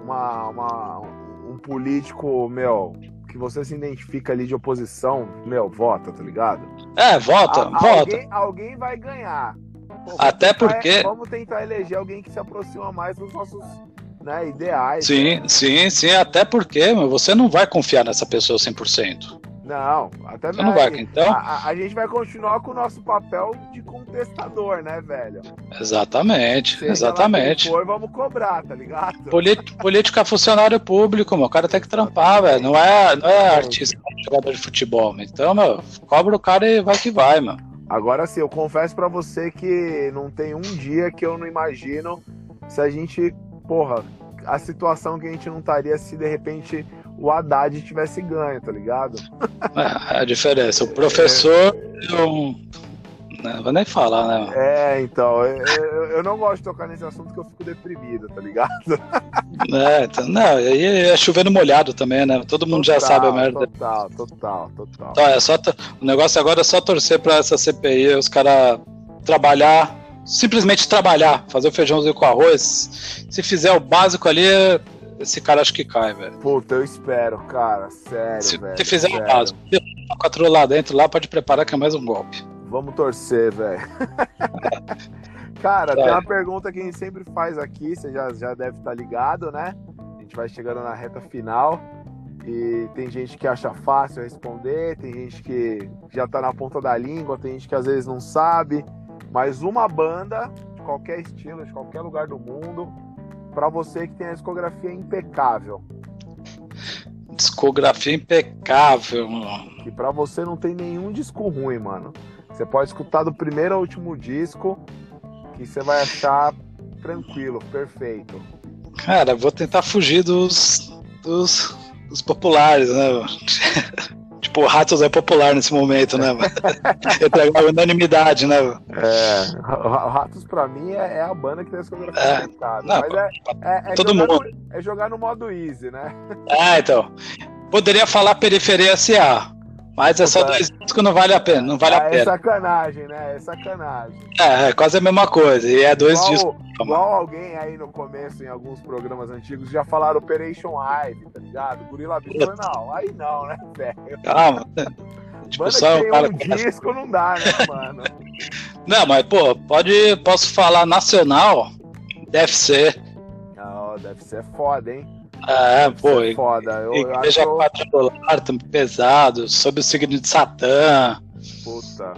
uma, uma um político, meu, que você se identifica ali de oposição, meu, vota, tá ligado? É, vota, a, vota. Alguém, alguém vai ganhar. Pô, Até tentar, porque. Vamos tentar eleger alguém que se aproxima mais dos nossos né, ideais. Sim, né? sim, sim. Até porque meu, você não vai confiar nessa pessoa 100%. Não, até Você não vai, então? A, a, gente vai continuar com o nosso papel de contestador, né, velho? Exatamente, Seja exatamente. For, vamos cobrar, tá ligado? política funcionário público, meu. O cara tem que trampar, velho. Não é, não é artista, é jogador de futebol. Então, meu, cobra o cara e vai que vai, mano. Agora sim, eu confesso para você que não tem um dia que eu não imagino se a gente, porra, a situação que a gente não estaria se de repente o Haddad tivesse ganho, tá ligado? É, a diferença, o professor é... eu... Não vou nem falar, né? É, então, eu, eu, não gosto de tocar nesse assunto que eu fico deprimido, tá ligado? É, então, não, aí é chovendo molhado também, né? Todo mundo total, já sabe a merda. Total, total, total. Então, é só, o negócio agora é só torcer pra essa CPI, os caras trabalhar, simplesmente trabalhar, fazer o feijãozinho com arroz. Se fizer o básico ali, esse cara acho que cai, velho. Puta, eu espero, cara. Sério, se, velho. Se fizer sério. o básico, quatro lá dentro, lá pode preparar que é mais um golpe. Vamos torcer, velho. cara, é. tem uma pergunta que a gente sempre faz aqui, você já, já deve estar tá ligado, né? A gente vai chegando na reta final. E tem gente que acha fácil responder, tem gente que já tá na ponta da língua, tem gente que às vezes não sabe. Mas uma banda, de qualquer estilo, de qualquer lugar do mundo, para você que tem a discografia impecável. Discografia impecável, mano. Que para você não tem nenhum disco ruim, mano. Você pode escutar do primeiro ao último disco que você vai achar tranquilo, perfeito. Cara, vou tentar fugir dos, dos, dos populares, né? Tipo, Ratos é popular nesse momento, né? Entregar unanimidade, né? É, Ratos pra mim é, é a banda que tem essa coreografia é, não, Mas é, é, é todo mundo. No, é jogar no modo easy, né? É, então. Poderia falar periferia SA. Mas é só dois discos, não vale a pena, não vale a é pena. É sacanagem, né? É sacanagem. É, é quase a mesma coisa. E é dois igual, discos. Igual alguém aí no começo, em alguns programas antigos, já falaram Operation Ivy, tá ligado? Gorila Bispo, não. Aí não, né, velho? Calma. Tipo, Banda só que tem um disco não dá, né, mano? Não, mas, pô, pode, posso falar nacional? Deve ser. Não, deve ser foda, hein? É, pô. É foda. Eu, igreja eu acho... quadrangular, pesado, sob o signo de Satã. Puta.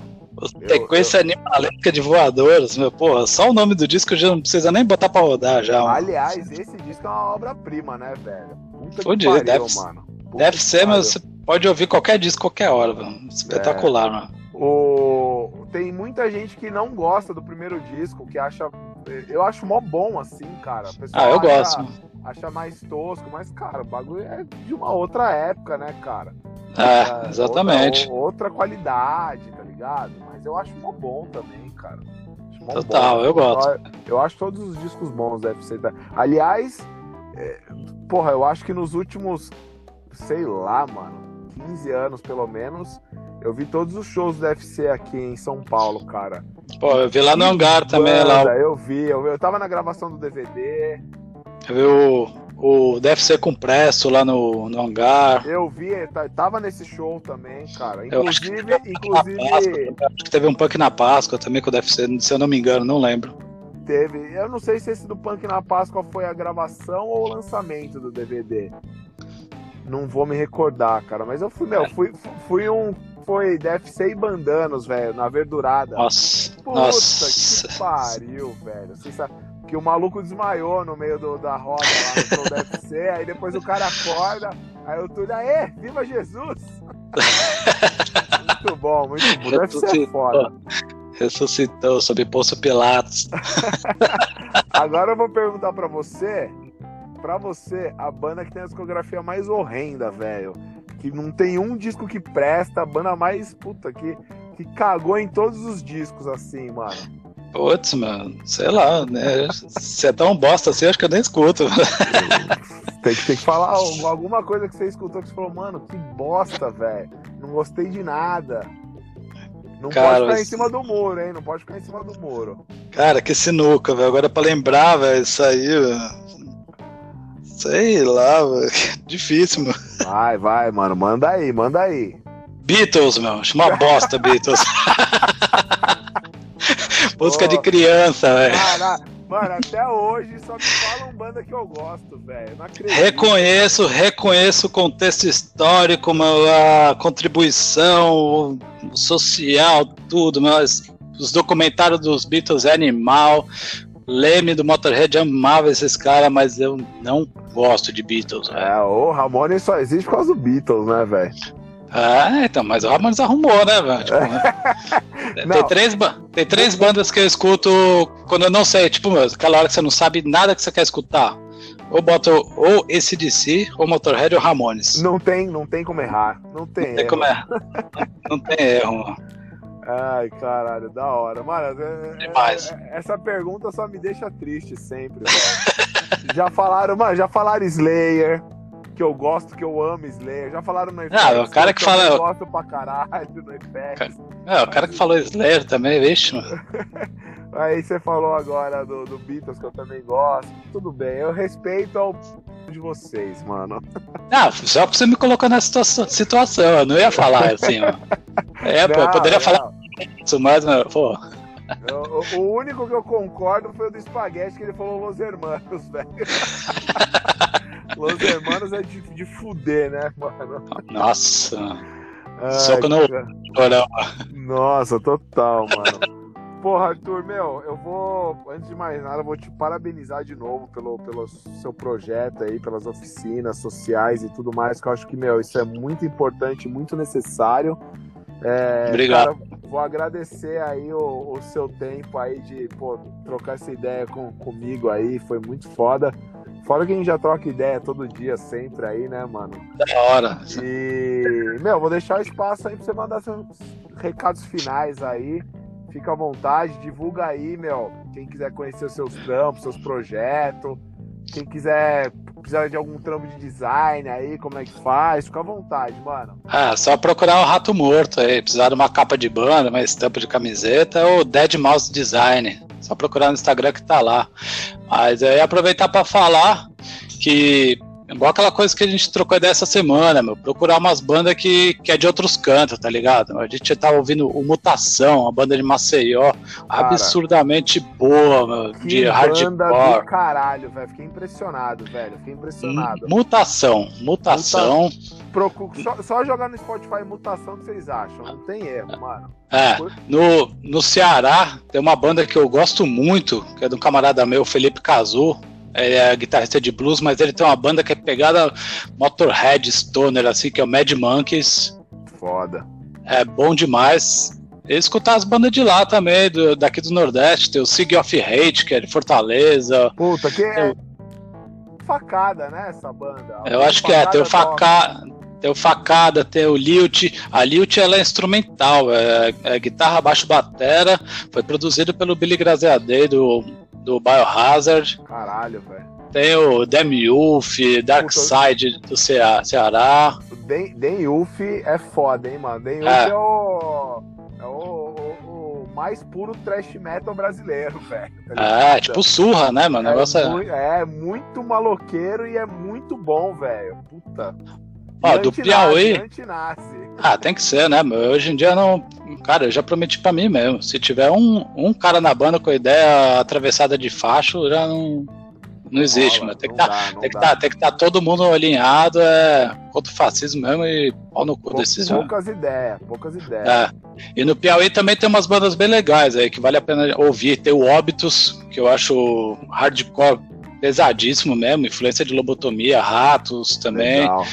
Sequência eu, eu... animalesca de voadores, meu, porra, só o nome do disco já não precisa nem botar pra rodar já. Mano. Aliás, esse disco é uma obra-prima, né, velho? Puta Pô, que pariu, deve, mano. Puta deve ser, mas você pode ouvir qualquer disco, qualquer hora, mano. Espetacular, é. mano. O... Tem muita gente que não gosta do primeiro disco, que acha. Eu acho mó bom, assim, cara. ah, eu acha... gosto acha mais tosco, mas, cara, o bagulho é de uma outra época, né, cara? É, é exatamente. Outra, outra, qualidade, tá ligado? Mas eu acho mó bom também, cara. Total, bom. eu gosto. Eu, eu, acho todos os discos bons da FC. Aliás, é, porra, eu acho que nos últimos, sei lá, mano, 15 anos pelo menos, eu vi todos os shows do UFC aqui em São Paulo, cara. Pô, eu vi lá no hangar também, lá. Eu vi, eu, vi, eu tava na gravação do DVD, eu o, o Deve Ser Compresso lá no, no hangar. Eu vi, tá, tava nesse show também, cara. Inclusive, inclusive. Páscoa, acho que teve um punk na Páscoa também com o Ser, se eu não me engano, não lembro. Teve. Eu não sei se esse do punk na Páscoa foi a gravação ou o lançamento do DVD. Não vou me recordar, cara. Mas eu fui, meu, fui, fui um. Foi ser e Bandanos, velho, na verdurada. Nossa. Puta nossa. que pariu, velho. Você sabe que o maluco desmaiou no meio do, da roda lá no deve ser, aí depois o cara acorda, aí o tudo, aê, viva Jesus! muito bom, muito bom, deve ser foda. Ressuscitou sob Poço Pilatos. Agora eu vou perguntar para você, para você, a banda que tem a discografia mais horrenda, velho, que não tem um disco que presta, a banda mais, puta, que, que cagou em todos os discos, assim, mano. Putz, mano, sei lá, né? Se é tão bosta assim, acho que eu nem escuto. tem, que, tem que falar alguma coisa que você escutou que você falou, mano, que bosta, velho. Não gostei de nada. Não Cara, pode ficar em cima do muro, hein? Não pode ficar em cima do muro. Cara, que sinuca, velho. Agora pra lembrar, velho, isso aí, velho. Sei lá, velho. Difícil, mano. Vai, vai, mano. Manda aí, manda aí. Beatles, meu. Chama bosta, Beatles. Música de criança, velho. Mano, até hoje só me falam banda que eu gosto, velho. Reconheço, reconheço o contexto histórico, a contribuição social, tudo, mas os documentários dos Beatles é animal. Leme do Motorhead amava esses caras, mas eu não gosto de Beatles. Véio. É, o Ramones só existe por causa do Beatles, né, velho? Ah, então, mas o Ramones arrumou, né, velho? Tipo, tem, três, tem três bandas que eu escuto quando eu não sei, tipo, aquela hora que você não sabe nada que você quer escutar. Ou bota ou esse DC, ou Motorhead ou Ramones. Não tem, não tem como errar. Não tem, não tem como errar. não tem erro, mano. Ai, caralho, da hora. Mano, é, Demais. É, essa pergunta só me deixa triste sempre, já falaram, mano, já falaram Slayer que eu gosto, que eu amo Slayer. Já falaram no ah, o cara que, que fala. Eu gosto pra caralho no Effects. É, o cara que falou Slayer também, vixe, mano. Aí você falou agora do, do Beatles, que eu também gosto. Tudo bem, eu respeito ao de vocês, mano. Não, só que você me colocou nessa situação, eu não ia falar assim, mano. É, não, pô, eu poderia não. falar isso, mas, pô. O, o, único que eu concordo foi o do espaguete que ele falou Los Hermanos, velho. Los Hermanos é de, de fuder, né, mano? Nossa. Ai, Só que eu não. Nossa, total, mano. Porra, Arthur, meu, eu vou, antes de mais nada, eu vou te parabenizar de novo pelo, pelo seu projeto aí, pelas oficinas sociais e tudo mais, que eu acho que, meu, isso é muito importante, muito necessário. É, Obrigado. Cara, vou agradecer aí o, o, seu tempo aí de pô, trocar essa ideia com, comigo aí, foi muito foda. Fora que a gente já troca ideia todo dia, sempre aí, né, mano? Da hora. E, meu, vou deixar o espaço aí pra você mandar seus recados finais aí. Fica à vontade, divulga aí, meu. Quem quiser conhecer os seus trampos, seus projetos. Quem quiser precisar de algum trampo de design aí, como é que faz, fica à vontade, mano. É, só procurar o Rato Morto aí, precisar de uma capa de banda, uma estampa de camiseta ou Dead Mouse Design. Só procurar no Instagram que tá lá. Mas ia aproveitar para falar que Igual aquela coisa que a gente trocou ideia essa semana, meu. Procurar umas bandas que, que é de outros cantos, tá ligado? A gente tava ouvindo o Mutação, uma banda de Maceió, Cara, absurdamente boa, meu, de hardcore. Do caralho, velho. Fiquei impressionado, velho. Fiquei impressionado. Mutação, mutação. Muta... Procura, só, só, jogar no Spotify mutação que vocês acham. Não tem erro, mano. É, no, no Ceará tem uma banda que eu gosto muito, que é de um camarada meu, Felipe Cazu ele é guitarrista de blues, mas ele tem uma banda que é pegada Motorhead Stoner, assim, que é o Mad Monkeys. Foda. É bom demais. E escutar as bandas de lá também, do, daqui do Nordeste, tem o Sig of Hate, que é de Fortaleza. Puta, que é facada, né, essa banda? Eu acho que é, tem o facada. Tem o Facada, tem o Lilt. A Lilt ela é instrumental, é, é guitarra, baixo, batera. Foi produzido pelo Billy Graziadei do do Biohazard. Caralho, velho. Tem o Demiulf, Darkseid do Ceará. Ceará. Demiulf é foda, hein, mano. Demiulf é. é o. É o, o, o, mais puro trash metal brasileiro, velho. Tá é, tipo surra, né, mano? É, negócio é... Muito, é muito maloqueiro e é muito bom, velho. Puta. Ó, do Piauí. Ah, tem que ser, né? Hoje em dia não. Cara, eu já prometi pra mim mesmo. Se tiver um, um cara na banda com a ideia atravessada de facho, já não. Não existe, mano. Tem que tá, estar tá, tá todo mundo alinhado é, contra o fascismo mesmo e pau no cu desses Poucas ideias, poucas ideias. É. E no Piauí também tem umas bandas bem legais aí que vale a pena ouvir. Tem o Óbitos, que eu acho hardcore pesadíssimo mesmo, influência de lobotomia, ratos também. Legal.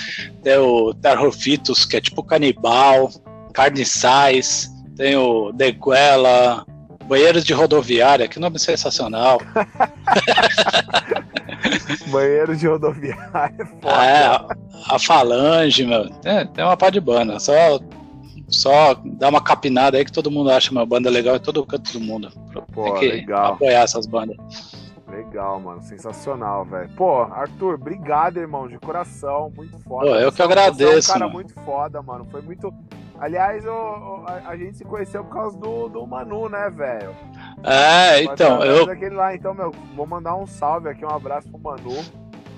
Tem o Terrofitos, que é tipo canibal, carniçais, tem o Deguela, Banheiros de Rodoviária, que nome sensacional. Banheiros de Rodoviária, é foda. É, a, a Falange, meu, tem, tem uma pá de banda, só só dá uma capinada aí que todo mundo acha uma banda legal em todo canto do mundo. Pô, tem que legal. apoiar essas bandas. Legal, mano. Sensacional, velho. Pô, Arthur, obrigado, irmão, de coração. Muito foda. Pô, eu que agradeço. Você é um cara mano. muito foda, mano. Foi muito. Aliás, eu, a, a, gente se conheceu por causa do, do Manu, né, velho? É, então, eu. Daquele lá. Então, meu, vou mandar um salve aqui, um abraço pro Manu.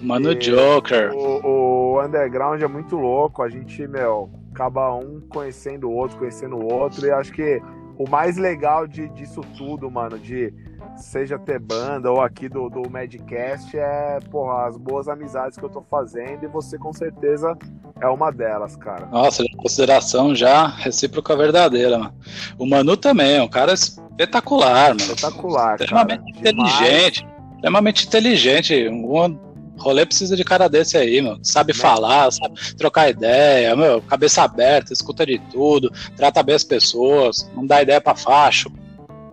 Mano e Joker. O, o underground é muito louco. A gente, meu, acaba um conhecendo o outro, conhecendo o outro. E acho que o mais legal de, disso tudo, mano, de seja ter banda ou aqui do, do Madcast, é, porra, as boas amizades que eu tô fazendo e você com certeza é uma delas, cara. Nossa, consideração já recíproca verdadeira, mano. O Manu também é um cara espetacular, mano. Espetacular, Extremamente cara. inteligente. Demais. Extremamente inteligente. Um rolê precisa de cara desse aí, mano. Sabe falar, sabe trocar ideia, meu, cabeça aberta, escuta de tudo, trata bem as pessoas, não dá ideia pra facho.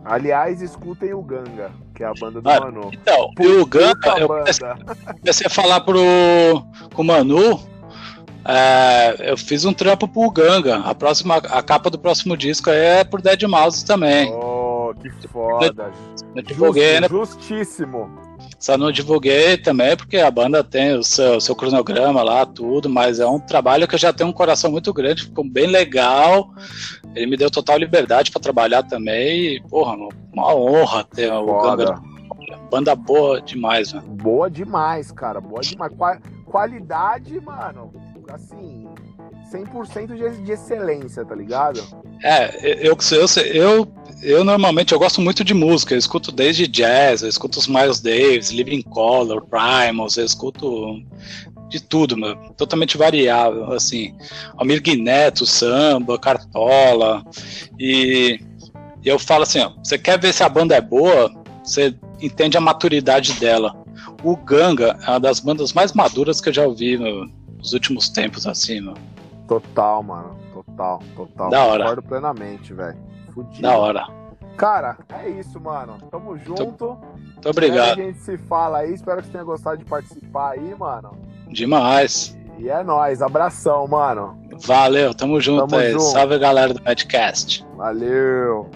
Aliás, escutem o Ganga, que é a banda do Ah, Manu. Então, o Ganga, eu comecei, a falar pro, com o Manu. é, eu fiz um trampo pro Ganga. A, próxima, a capa do próximo disco é por Dead Mouse também. Oh, que foda. Eu divulguei, né? Justíssimo. Só não divulguei também porque a banda tem o seu, seu cronograma lá, tudo, mas é um trabalho que eu já tenho um coração muito grande, ficou bem legal. Ele me deu total liberdade para trabalhar também e, porra, uma honra ter o. Ganga. Banda boa demais, mano. Boa demais, cara. Boa demais. Qua- qualidade, mano, assim, 100% de, de excelência, tá ligado? É, eu, eu, eu, eu normalmente eu gosto muito de música, eu escuto desde jazz, eu escuto os Miles Davis, Living Color, Primals, eu escuto de tudo, meu, totalmente variável, assim, Almir Neto, samba, cartola, e, e eu falo assim, ó, você quer ver se a banda é boa, você entende a maturidade dela. O Ganga é uma das bandas mais maduras que eu já ouvi meu, nos últimos tempos, assim, meu. Total, mano. Total, total. Da hora. Concordo plenamente, velho. Fudido. Da hora. Cara, é isso, mano. Tamo junto. Muito obrigado. A gente se fala aí. Espero que você tenha gostado de participar aí, mano. Demais. E é nóis. Abração, mano. Valeu, tamo junto Tamo aí. junto. Salve galera do Madcast. Valeu.